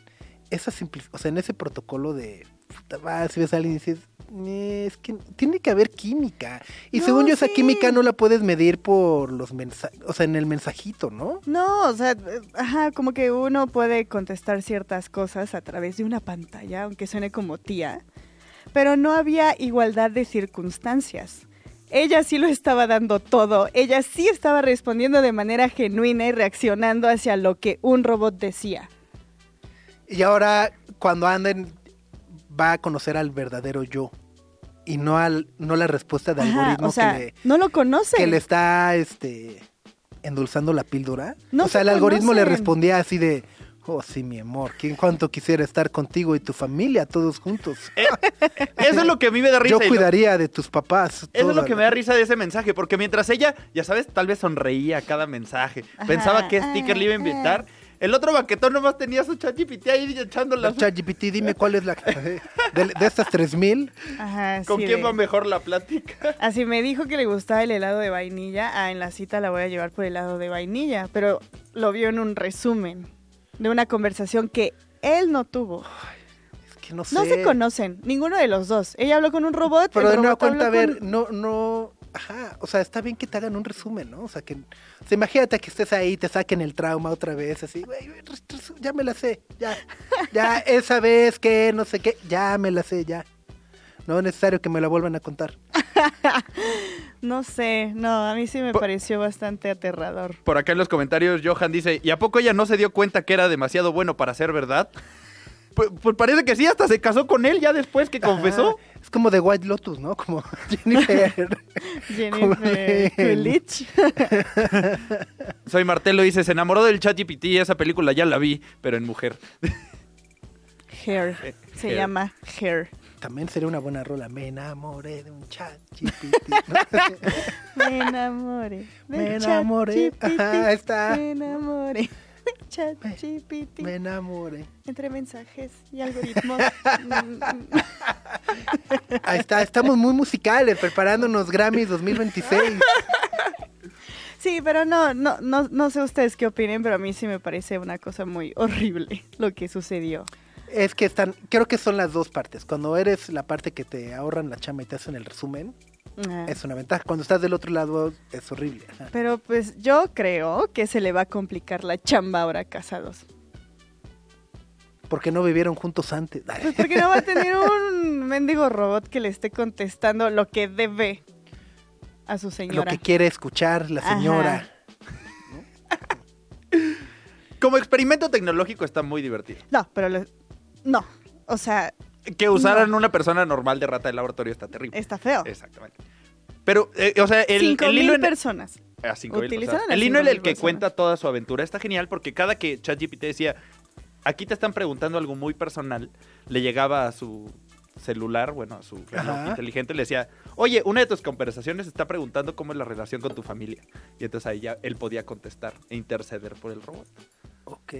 Speaker 2: esa simpli- o sea, en ese protocolo de, puta, si ves a alguien y dices, "Eh, es que tiene que haber química. Y
Speaker 3: No,
Speaker 2: según yo, esa química no la puedes medir por los mensajes, o sea, en el mensajito, ¿no?
Speaker 3: No, o sea, ajá, como que uno puede contestar ciertas cosas a través de una pantalla, aunque suene como tía, pero no había igualdad de circunstancias. Ella sí lo estaba dando todo, ella sí estaba respondiendo de manera genuina y reaccionando hacia lo que un robot decía.
Speaker 2: Y ahora, cuando anden, va a conocer al verdadero yo. Y no al, no la respuesta de
Speaker 3: Ajá,
Speaker 2: algoritmo
Speaker 3: o sea,
Speaker 2: que, le,
Speaker 3: no lo conocen.
Speaker 2: que le está este endulzando la píldora.
Speaker 3: No
Speaker 2: o sea,
Speaker 3: se
Speaker 2: el algoritmo le respondía así de Oh, sí, mi amor, ¿quién cuánto quisiera estar contigo y tu familia todos juntos?
Speaker 4: Eso es lo que a mí me da risa.
Speaker 2: Yo
Speaker 4: lo-
Speaker 2: cuidaría de tus papás.
Speaker 4: Eso es lo que
Speaker 2: la-
Speaker 4: me da risa de ese mensaje, porque mientras ella, ya sabes, tal vez sonreía a cada mensaje,
Speaker 3: Ajá,
Speaker 4: pensaba qué sticker le iba a inventar, el otro baquetón nomás tenía su ChatGPT ahí echando las...
Speaker 2: ChatGPT, dime cuál es la... De, de estas 3000,
Speaker 3: Ajá,
Speaker 4: ¿Con
Speaker 3: sí
Speaker 4: quién
Speaker 3: de-
Speaker 4: va mejor la plática?
Speaker 3: Así me dijo que le gustaba el helado de vainilla. Ah, en la cita la voy a llevar por helado de vainilla. Pero lo vio en un resumen de una conversación que él no tuvo.
Speaker 2: Que no sé.
Speaker 3: No se conocen, ninguno de los dos. Ella habló con un robot.
Speaker 2: Pero de nueva cuenta, a ver,
Speaker 3: con-
Speaker 2: no, no, ajá, o sea, está bien que te hagan un resumen, ¿no? O sea, que, o sea, imagínate que estés ahí, te saquen el trauma otra vez, así, güey, ya me la sé, ya, ya, esa vez que, no sé qué, ya me la sé, ya. No es necesario que me la vuelvan a contar.
Speaker 3: No sé, no, a mí sí me pareció bastante aterrador.
Speaker 4: Por acá en los comentarios, Johan dice, ¿y a poco ella no se dio cuenta que era demasiado bueno para ser verdad? Pues, pues parece que sí, hasta se casó con él ya después que confesó.
Speaker 2: Ajá, es como de White Lotus, ¿no? Como Jennifer.
Speaker 3: Jennifer Coolidge.
Speaker 4: Soy Martelo dice, se enamoró del ChatGPT, esa película ya la vi, pero en mujer.
Speaker 3: Hair. Se
Speaker 4: Hair.
Speaker 3: llama Hair.
Speaker 2: También sería una buena rola. Me enamoré de un chat GPT. ¿no?
Speaker 3: Me enamoré.
Speaker 2: Me enamoré. Ajá, ahí está.
Speaker 3: Me enamoré. ChatGPT.
Speaker 2: Me enamoré.
Speaker 3: Entre mensajes y algoritmos.
Speaker 2: Ahí está, estamos muy musicales, preparándonos Grammys 2026.
Speaker 3: sí, pero no, no, no, no sé ustedes qué opinen, pero a mí sí me parece una cosa muy horrible lo que sucedió.
Speaker 2: Es que están, creo que son las dos partes. Cuando eres la parte que te ahorran la chamba y te hacen el resumen,
Speaker 3: Ah.
Speaker 2: es una ventaja. Cuando estás del otro lado, es horrible. Ajá.
Speaker 3: Pero pues yo creo que se le va a complicar la chamba ahora casados.
Speaker 2: Porque no vivieron juntos antes.
Speaker 3: Pues porque no va a tener un mendigo robot que le esté contestando lo que debe a su
Speaker 2: Lo
Speaker 3: señora.
Speaker 2: que quiere escuchar la señora.
Speaker 4: Como experimento tecnológico está muy divertido.
Speaker 3: No, pero lo- no. O sea,
Speaker 4: Que usaran una persona normal de rata de laboratorio está terrible.
Speaker 3: está feo.
Speaker 4: Exactamente. Pero, eh, o sea, el,
Speaker 3: Cinco
Speaker 4: el hilo
Speaker 3: mil
Speaker 4: en-
Speaker 3: personas.
Speaker 4: a cinco mil, o sea,
Speaker 3: Utilizaron a
Speaker 4: el hilo en el que
Speaker 3: personas.
Speaker 4: cuenta toda su aventura está genial porque cada que ChatGPT decía, aquí te están preguntando algo muy personal, le llegaba a su celular, bueno, a su reloj inteligente, le decía, oye, una de tus conversaciones está preguntando cómo es la relación con tu familia. Y entonces ahí ya él podía contestar e interceder por el robot.
Speaker 2: Ok.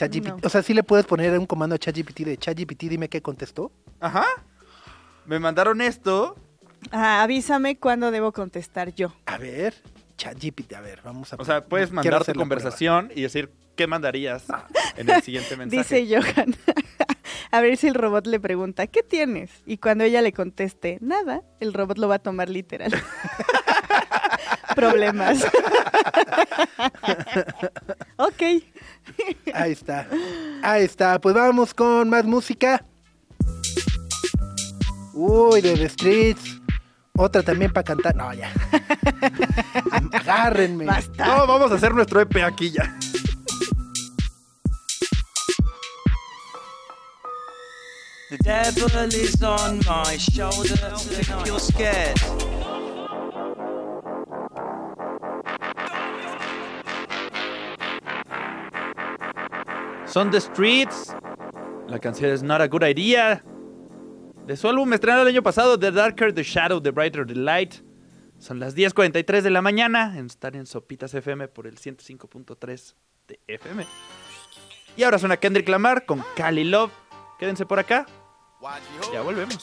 Speaker 2: ChatGPT,
Speaker 3: No.
Speaker 2: O sea, sí le puedes poner un comando a ChatGPT de ChatGPT, dime qué contestó.
Speaker 4: Ajá. Me mandaron esto.
Speaker 3: Ah, avísame cuándo debo contestar yo.
Speaker 2: A ver, ChatGPT, a ver, vamos a
Speaker 4: O sea, puedes mandar tu conversación y decir qué mandarías en el siguiente mensaje.
Speaker 3: Dice Johan. a ver si el robot le pregunta, ¿qué tienes? Y cuando ella le conteste, nada, el robot lo va a tomar literal. problemas. ok.
Speaker 2: Ahí está. Ahí está. Pues vamos con más música. Uy, de The Streets. Otra también para cantar. No, ya. Agárrenme.
Speaker 3: Basta.
Speaker 4: No, vamos a hacer nuestro EP aquí ya.
Speaker 7: The devil is on my shoulder. You're scared.
Speaker 4: Son The Streets. La canción es Not a Good Idea. De su álbum estrenado el año pasado, The Darker the Shadow, The Brighter the Light. Son las 10.43 de la mañana. Estar en Sopitas FM por el 105.3 de FM. Y ahora suena Kendrick Lamar con Cali Love. Quédense por acá. Ya volvemos.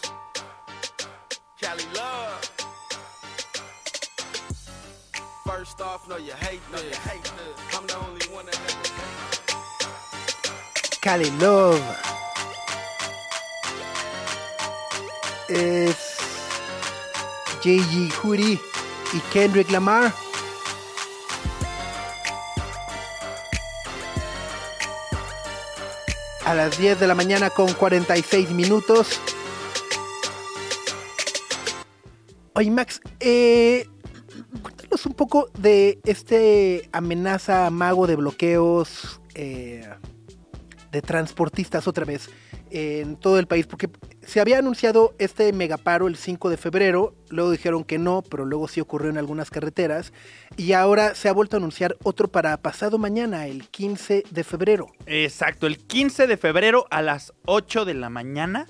Speaker 8: Cali love. First off, no, you hate. I'm the only
Speaker 2: Cali Love. Es J.G. Hoodie y Kendrick Lamar. A las 10 de la mañana con 46 minutos. Oye, Max, eh, cuéntanos un poco de este amenaza mago de bloqueos eh, de transportistas otra vez en todo el país, porque se había anunciado este megaparo el 5 de febrero, luego dijeron que no, pero luego sí ocurrió en algunas carreteras, y ahora se ha vuelto a anunciar otro para pasado mañana, el 15 de febrero.
Speaker 4: Exacto, el 15 de febrero a las 8 de la mañana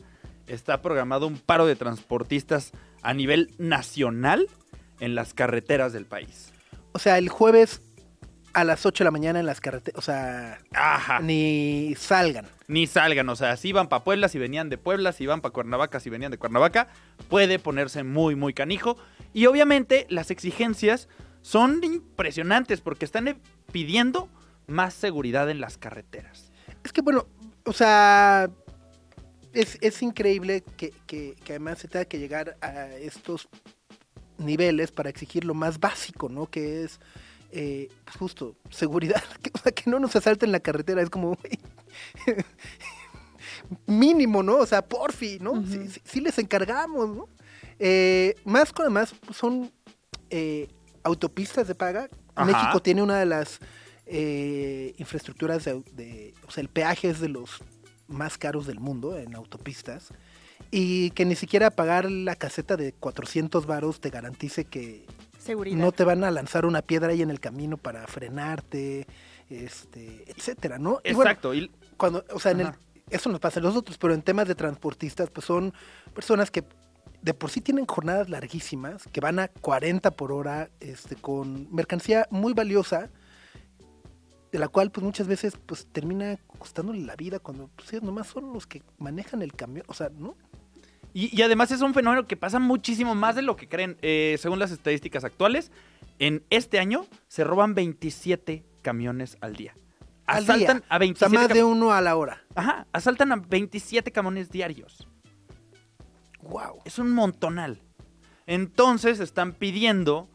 Speaker 4: está programado un paro de transportistas a nivel nacional en las carreteras del país.
Speaker 2: O sea, el jueves a las 8 de la mañana en las carreteras, o sea,
Speaker 4: Ajá.
Speaker 2: ni salgan.
Speaker 4: Ni salgan, o sea, si iban para Puebla, si venían de Puebla, si iban para Cuernavaca, si venían de Cuernavaca, puede ponerse muy, muy canijo. Y obviamente las exigencias son impresionantes porque están eh, pidiendo más seguridad en las carreteras.
Speaker 2: Es que bueno, o sea, es, es increíble que, que- que además se tenga que llegar a estos niveles para exigir lo más básico, ¿no? Que es eh, justo seguridad, que, o sea, que no nos asalten la carretera, es como mínimo, ¿no? O sea, porfi, ¿no? sí, sí- sí les encargamos, ¿no? Eh, más con además son eh, autopistas de paga.
Speaker 4: Ajá.
Speaker 2: México tiene una de las eh, infraestructuras de, de- o sea, el peaje es de los más caros del mundo en autopistas y que ni siquiera pagar la caseta de 400 varos te garantice que
Speaker 3: Seguridad.
Speaker 2: no te van a lanzar una piedra ahí en el camino para frenarte, este, etcétera, ¿no? Y bueno,
Speaker 4: Exacto.
Speaker 2: cuando, o sea, en el, eso nos pasa a nosotros, pero en temas de transportistas, pues son personas que de por sí tienen jornadas larguísimas, que van a 40 por hora, este, con mercancía muy valiosa, de la cual pues muchas veces pues termina costándole la vida cuando pues, nomás son los que manejan el camión, o sea, ¿no?
Speaker 4: Y, y además es un fenómeno que pasa muchísimo más de lo que creen. Eh, según las estadísticas actuales, en este año se roban 27 camiones al día.
Speaker 2: Al
Speaker 4: Asaltan
Speaker 2: día.
Speaker 4: a
Speaker 2: O sea,
Speaker 4: 27
Speaker 2: más de uno a la hora.
Speaker 4: Ajá, asaltan a 27 camiones diarios.
Speaker 2: Wow.
Speaker 4: Es un montonal. Entonces están pidiendo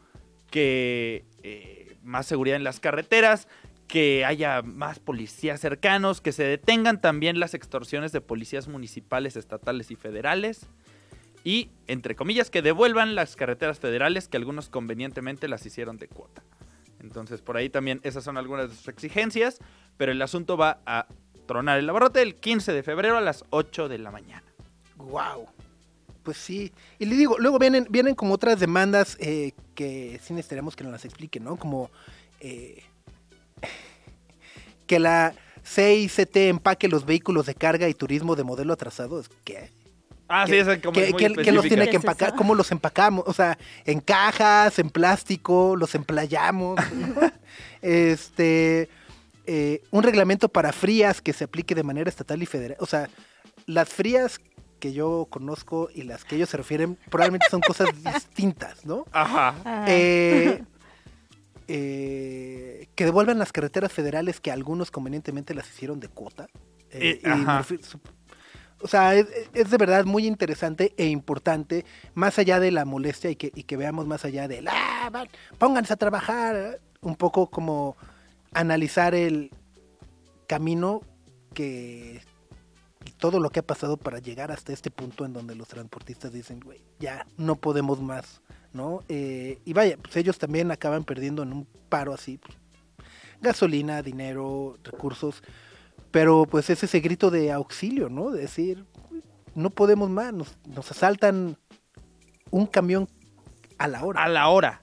Speaker 4: que eh, más seguridad en las carreteras, que haya más policías cercanos, que se detengan también las extorsiones de policías municipales, estatales y federales. Y, entre comillas, que devuelvan las carreteras federales que algunos convenientemente las hicieron de cuota. Entonces, por ahí también esas son algunas de sus exigencias, pero el asunto va a tronar el abarrote el 15 de febrero a las 8 de la mañana.
Speaker 2: Wow. Pues sí. Y le digo, luego vienen, vienen como otras demandas eh, que sí necesitaríamos que nos las expliquen, ¿no? Como eh, que la CICT empaque los vehículos de carga y turismo de modelo atrasado. Es ¿Qué?
Speaker 4: Ah, sí, esa como
Speaker 2: que-
Speaker 4: es muy
Speaker 2: que- que los tiene que
Speaker 3: ¿Qué es
Speaker 2: empacar,
Speaker 3: eso?
Speaker 2: cómo los empacamos, o sea, en cajas, en plástico, los emplayamos. este, eh, un reglamento para frías que se aplique de manera estatal y federal. O sea, las frías que yo conozco y las que ellos se refieren probablemente son cosas distintas, ¿no?
Speaker 4: Ajá.
Speaker 3: Ah,
Speaker 2: Eh, eh, que devuelvan las carreteras federales que algunos convenientemente las hicieron de cuota. Eh,
Speaker 4: Eh, ajá.
Speaker 2: o sea, es, es de verdad muy interesante e importante, más allá de la molestia y que, y que veamos más allá de, ah, van, pónganse a trabajar, un poco como analizar el camino que y todo lo que ha pasado para llegar hasta este punto en donde los transportistas dicen, güey, ya no podemos más, ¿no? Eh, y vaya, pues ellos también acaban perdiendo en un paro así, pues, gasolina, dinero, recursos, pero pues es ese grito de auxilio, ¿no? De decir, no podemos más, nos, nos asaltan un camión a la hora,
Speaker 4: A la hora.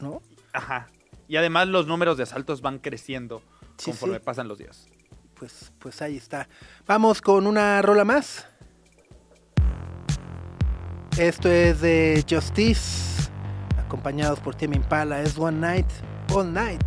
Speaker 2: ¿no?
Speaker 4: Ajá. Y además los números de asaltos van creciendo
Speaker 2: Sí,
Speaker 4: conforme
Speaker 2: sí.
Speaker 4: pasan los días.
Speaker 2: Pues, pues ahí está. Vamos con una rola más. Esto es de Justice, acompañados por Tim Impala. Es One Night, All Night.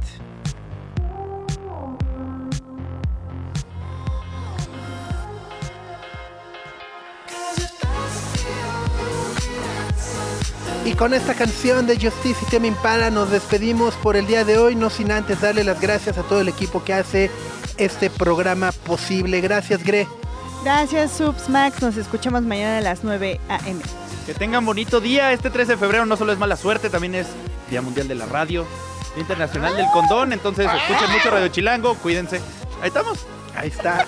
Speaker 2: Y con esta canción de Justice y Tim Impala nos despedimos por el día de hoy, no sin antes darle las gracias a todo el equipo que hace este programa posible. Gracias, Gre.
Speaker 3: Gracias, Subs Max. Nos escuchamos mañana a las 9 a.m.
Speaker 4: Que tengan bonito día. Este 13 de febrero no solo es mala suerte, también es Día Mundial de la Radio, Día Internacional del Condón. Entonces escuchen mucho Radio Chilango, cuídense. Ahí estamos.
Speaker 2: Ahí está.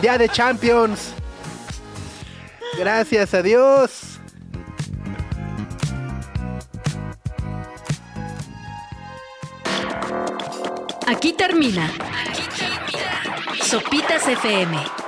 Speaker 2: Día de Champions. Gracias, adiós.
Speaker 1: Aquí termina. Aquí termina. Sopitas FM.